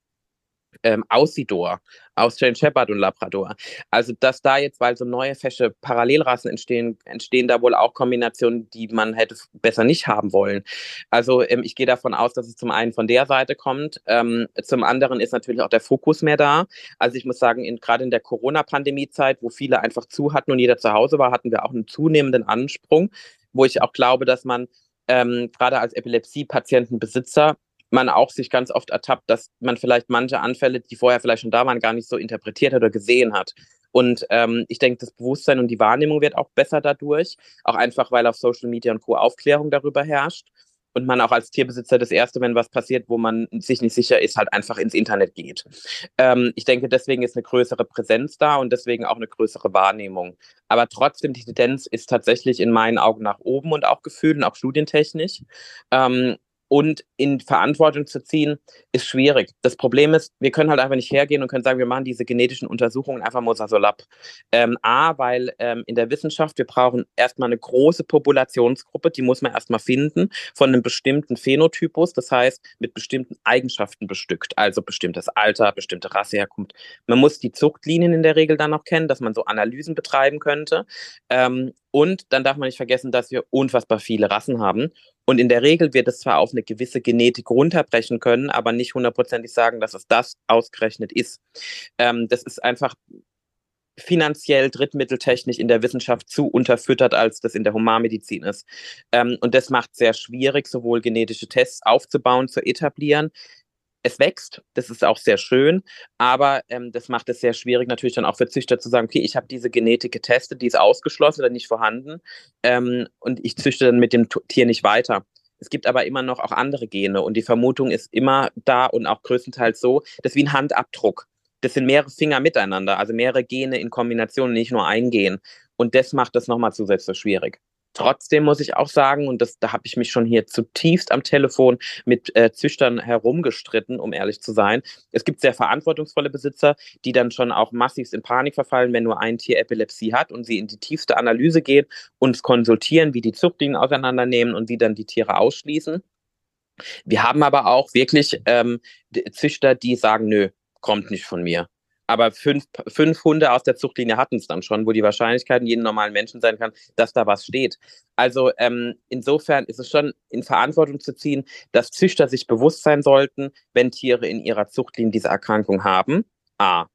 ähm, Aussidor, Australian Shepherd und Labrador. Also, dass da jetzt, weil so neue fesche Parallelrassen entstehen, entstehen da wohl auch Kombinationen, die man hätte besser nicht haben wollen. Also, ähm, ich gehe davon aus, dass es zum einen von der Seite kommt. Ähm, zum anderen ist natürlich auch der Fokus mehr da. Also, ich muss sagen, gerade in der Corona-Pandemie-Zeit, wo viele einfach zu hatten und jeder zu Hause war, hatten wir auch einen zunehmenden Ansprung, wo ich auch glaube, dass man ähm, gerade als Epilepsie-Patientenbesitzer man auch sich ganz oft ertappt, dass man vielleicht manche Anfälle, die vorher vielleicht schon da waren, gar nicht so interpretiert hat oder gesehen hat. Und ähm, ich denke, das Bewusstsein und die Wahrnehmung wird auch besser dadurch, auch einfach, weil auf Social Media und Co. Aufklärung darüber herrscht. Und man auch als Tierbesitzer das Erste, wenn was passiert, wo man sich nicht sicher ist, halt einfach ins Internet geht. Ähm, ich denke, deswegen ist eine größere Präsenz da und deswegen auch eine größere Wahrnehmung. Aber trotzdem, die Tendenz ist tatsächlich in meinen Augen nach oben und auch gefühlt und auch studientechnisch. Ähm, und in Verantwortung zu ziehen, ist schwierig. Das Problem ist, wir können halt einfach nicht hergehen und können sagen, wir machen diese genetischen Untersuchungen einfach mal so ab. Ähm, A, weil ähm, in der Wissenschaft, wir brauchen erstmal eine große Populationsgruppe, die muss man erstmal finden, von einem bestimmten Phänotypus, das heißt mit bestimmten Eigenschaften bestückt, also bestimmtes Alter, bestimmte Rasseherkunft. Man muss die Zuchtlinien in der Regel dann noch kennen, dass man so Analysen betreiben könnte. Ähm, und dann darf man nicht vergessen, dass wir unfassbar viele Rassen haben. Und in der Regel wird es zwar auf eine gewisse Genetik runterbrechen können, aber nicht hundertprozentig sagen, dass es das ausgerechnet ist. Ähm, das ist einfach finanziell, drittmitteltechnisch in der Wissenschaft zu unterfüttert, als das in der Humanmedizin ist. Ähm, und das macht es sehr schwierig, sowohl genetische Tests aufzubauen, zu etablieren, es wächst, das ist auch sehr schön, aber ähm, das macht es sehr schwierig natürlich dann auch für Züchter zu sagen, okay, ich habe diese Genetik getestet, die ist ausgeschlossen oder nicht vorhanden ähm, und ich züchte dann mit dem Tier nicht weiter. Es gibt aber immer noch auch andere Gene und die Vermutung ist immer da und auch größtenteils so, das ist wie ein Handabdruck. Das sind mehrere Finger miteinander, also mehrere Gene in Kombination, nicht nur ein Gen. Und das macht das nochmal zusätzlich schwierig. Trotzdem muss ich auch sagen, und das, da habe ich mich schon hier zutiefst am Telefon mit äh, Züchtern herumgestritten, um ehrlich zu sein. Es gibt sehr verantwortungsvolle Besitzer, die dann schon auch massiv in Panik verfallen, wenn nur ein Tier Epilepsie hat und sie in die tiefste Analyse gehen, uns konsultieren, wie die Zuchtlinien auseinandernehmen und wie dann die Tiere ausschließen. Wir haben aber auch wirklich ähm, Züchter, die sagen, nö, kommt nicht von mir. Aber fünf, fünf Hunde aus der Zuchtlinie hatten es dann schon, wo die Wahrscheinlichkeit in jedem normalen Menschen sein kann, dass da was steht. Also ähm, insofern ist es schon in Verantwortung zu ziehen, dass Züchter sich bewusst sein sollten, wenn Tiere in ihrer Zuchtlinie diese Erkrankung haben. A.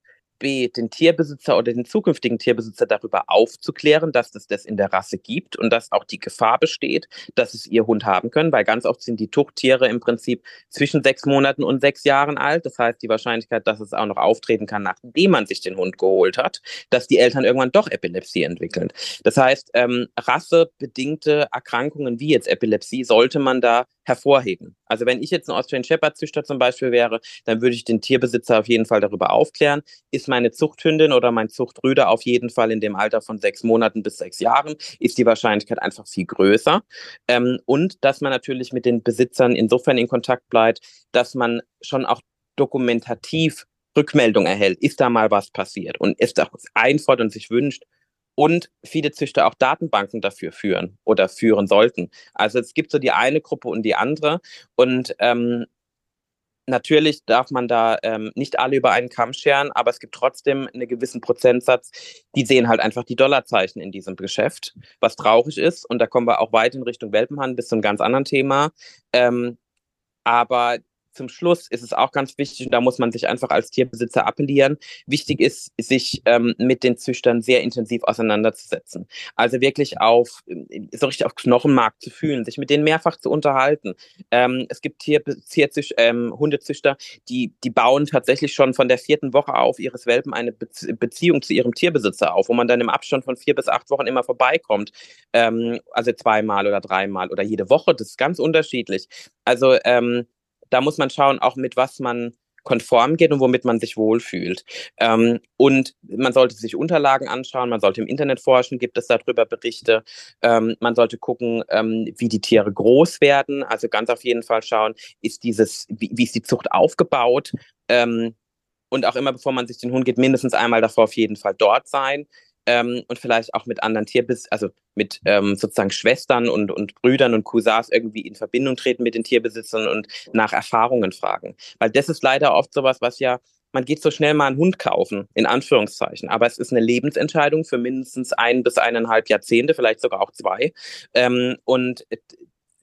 B, den Tierbesitzer oder den zukünftigen Tierbesitzer darüber aufzuklären, dass es das in der Rasse gibt und dass auch die Gefahr besteht, dass es ihr Hund haben können, weil ganz oft sind die Tuchttiere im Prinzip zwischen sechs Monaten und sechs Jahren alt. Das heißt, die Wahrscheinlichkeit, dass es auch noch auftreten kann, nachdem man sich den Hund geholt hat, dass die Eltern irgendwann doch Epilepsie entwickeln. Das heißt, ähm, rassebedingte Erkrankungen wie jetzt Epilepsie sollte man da hervorheben. Also wenn ich jetzt ein Austrian Shepherd Züchter zum Beispiel wäre, dann würde ich den Tierbesitzer auf jeden Fall darüber aufklären. Ist meine Zuchthündin oder mein Zuchtrüder auf jeden Fall in dem Alter von sechs Monaten bis sechs Jahren, ist die Wahrscheinlichkeit einfach viel größer. Ähm, und dass man natürlich mit den Besitzern insofern in Kontakt bleibt, dass man schon auch dokumentativ Rückmeldung erhält, ist da mal was passiert und ist auch einfordert und sich wünscht, und viele Züchter auch Datenbanken dafür führen oder führen sollten. Also es gibt so die eine Gruppe und die andere und ähm, Natürlich darf man da ähm, nicht alle über einen Kamm scheren, aber es gibt trotzdem einen gewissen Prozentsatz, die sehen halt einfach die Dollarzeichen in diesem Geschäft, was traurig ist. Und da kommen wir auch weit in Richtung Welpenhandel bis zu einem ganz anderen Thema. Ähm, aber zum Schluss ist es auch ganz wichtig, und da muss man sich einfach als Tierbesitzer appellieren, wichtig ist, sich ähm, mit den Züchtern sehr intensiv auseinanderzusetzen. Also wirklich auf, ähm, so richtig auf Knochenmark zu fühlen, sich mit denen mehrfach zu unterhalten. Ähm, es gibt Tier, Tierzüch, ähm, Hundezüchter, die, die bauen tatsächlich schon von der vierten Woche auf ihres Welpen eine Beziehung zu ihrem Tierbesitzer auf, wo man dann im Abstand von vier bis acht Wochen immer vorbeikommt. Ähm, also zweimal oder dreimal oder jede Woche, das ist ganz unterschiedlich. Also ähm, da muss man schauen, auch mit was man konform geht und womit man sich wohlfühlt. Ähm, und man sollte sich Unterlagen anschauen, man sollte im Internet forschen, gibt es darüber Berichte. Ähm, man sollte gucken, ähm, wie die Tiere groß werden. Also ganz auf jeden Fall schauen, ist dieses, wie, wie ist die Zucht aufgebaut? Ähm, und auch immer, bevor man sich den Hund geht, mindestens einmal davor auf jeden Fall dort sein ähm, und vielleicht auch mit anderen Tierbesitzern, also mit ähm, sozusagen Schwestern und, und Brüdern und Cousins irgendwie in Verbindung treten mit den Tierbesitzern und nach Erfahrungen fragen. Weil das ist leider oft sowas, was ja man geht so schnell mal einen Hund kaufen, in Anführungszeichen. Aber es ist eine Lebensentscheidung für mindestens ein bis eineinhalb Jahrzehnte, vielleicht sogar auch zwei. Ähm, und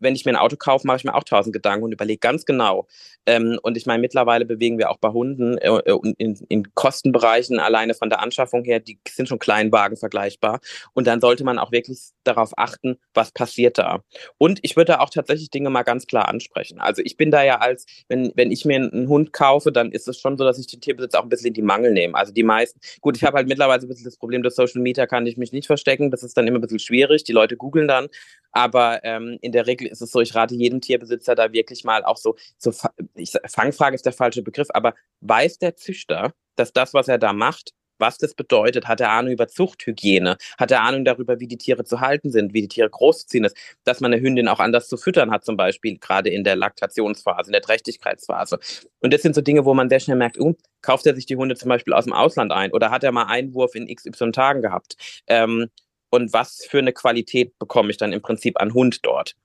wenn ich mir ein Auto kaufe, mache ich mir auch tausend Gedanken und überlege ganz genau. Ähm, und ich meine, mittlerweile bewegen wir auch bei Hunden äh, äh in, in, Kostenbereichen alleine von der Anschaffung her, die sind schon Kleinwagen vergleichbar. Und dann sollte man auch wirklich darauf achten, was passiert da. Und ich würde auch tatsächlich Dinge mal ganz klar ansprechen. Also ich bin da ja als, wenn, wenn ich mir einen Hund kaufe, dann ist es schon so, dass ich den Tierbesitz auch ein bisschen in die Mangel nehme. Also die meisten, gut, ich habe halt mittlerweile ein bisschen das Problem, dass Social Media kann ich mich nicht verstecken. Das ist dann immer ein bisschen schwierig. Die Leute googeln dann. Aber ähm, in der Regel ist es so, ich rate jedem Tierbesitzer da wirklich mal auch so, so ich, Fangfrage ist der falsche Begriff, aber weiß der Züchter, dass das, was er da macht, was das bedeutet, hat er Ahnung über Zuchthygiene, hat er Ahnung darüber, wie die Tiere zu halten sind, wie die Tiere großziehen ist, dass man eine Hündin auch anders zu füttern hat, zum Beispiel gerade in der Laktationsphase, in der Trächtigkeitsphase. Und das sind so Dinge, wo man sehr schnell merkt, uh, kauft er sich die Hunde zum Beispiel aus dem Ausland ein oder hat er mal Einwurf in XY Tagen gehabt? Ähm, und was für eine Qualität bekomme ich dann im Prinzip an Hund dort.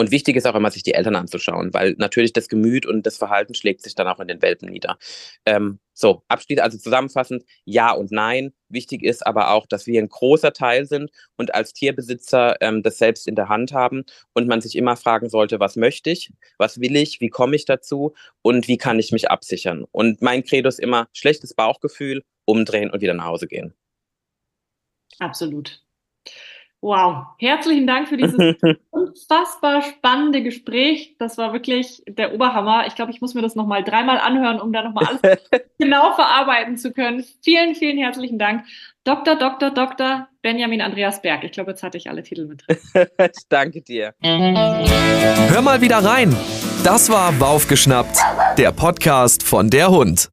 Und wichtig ist auch immer, sich die Eltern anzuschauen, weil natürlich das Gemüt und das Verhalten schlägt sich dann auch in den Welpen nieder. Ähm, so, abschließend, also zusammenfassend, ja und nein. Wichtig ist aber auch, dass wir ein großer Teil sind und als Tierbesitzer ähm, das selbst in der Hand haben und man sich immer fragen sollte, was möchte ich, was will ich, wie komme ich dazu und wie kann ich mich absichern. Und mein Credo ist immer schlechtes Bauchgefühl, umdrehen und wieder nach Hause gehen. Absolut. Wow, herzlichen Dank für dieses unfassbar spannende Gespräch. Das war wirklich der Oberhammer. Ich glaube, ich muss mir das nochmal dreimal anhören, um da nochmal alles genau verarbeiten zu können. Vielen, vielen herzlichen Dank. Dr. Dr. Dr. Benjamin Andreas Berg. Ich glaube, jetzt hatte ich alle Titel mit drin. Danke dir. Hör mal wieder rein. Das war Baufgeschnappt, der Podcast von der Hund.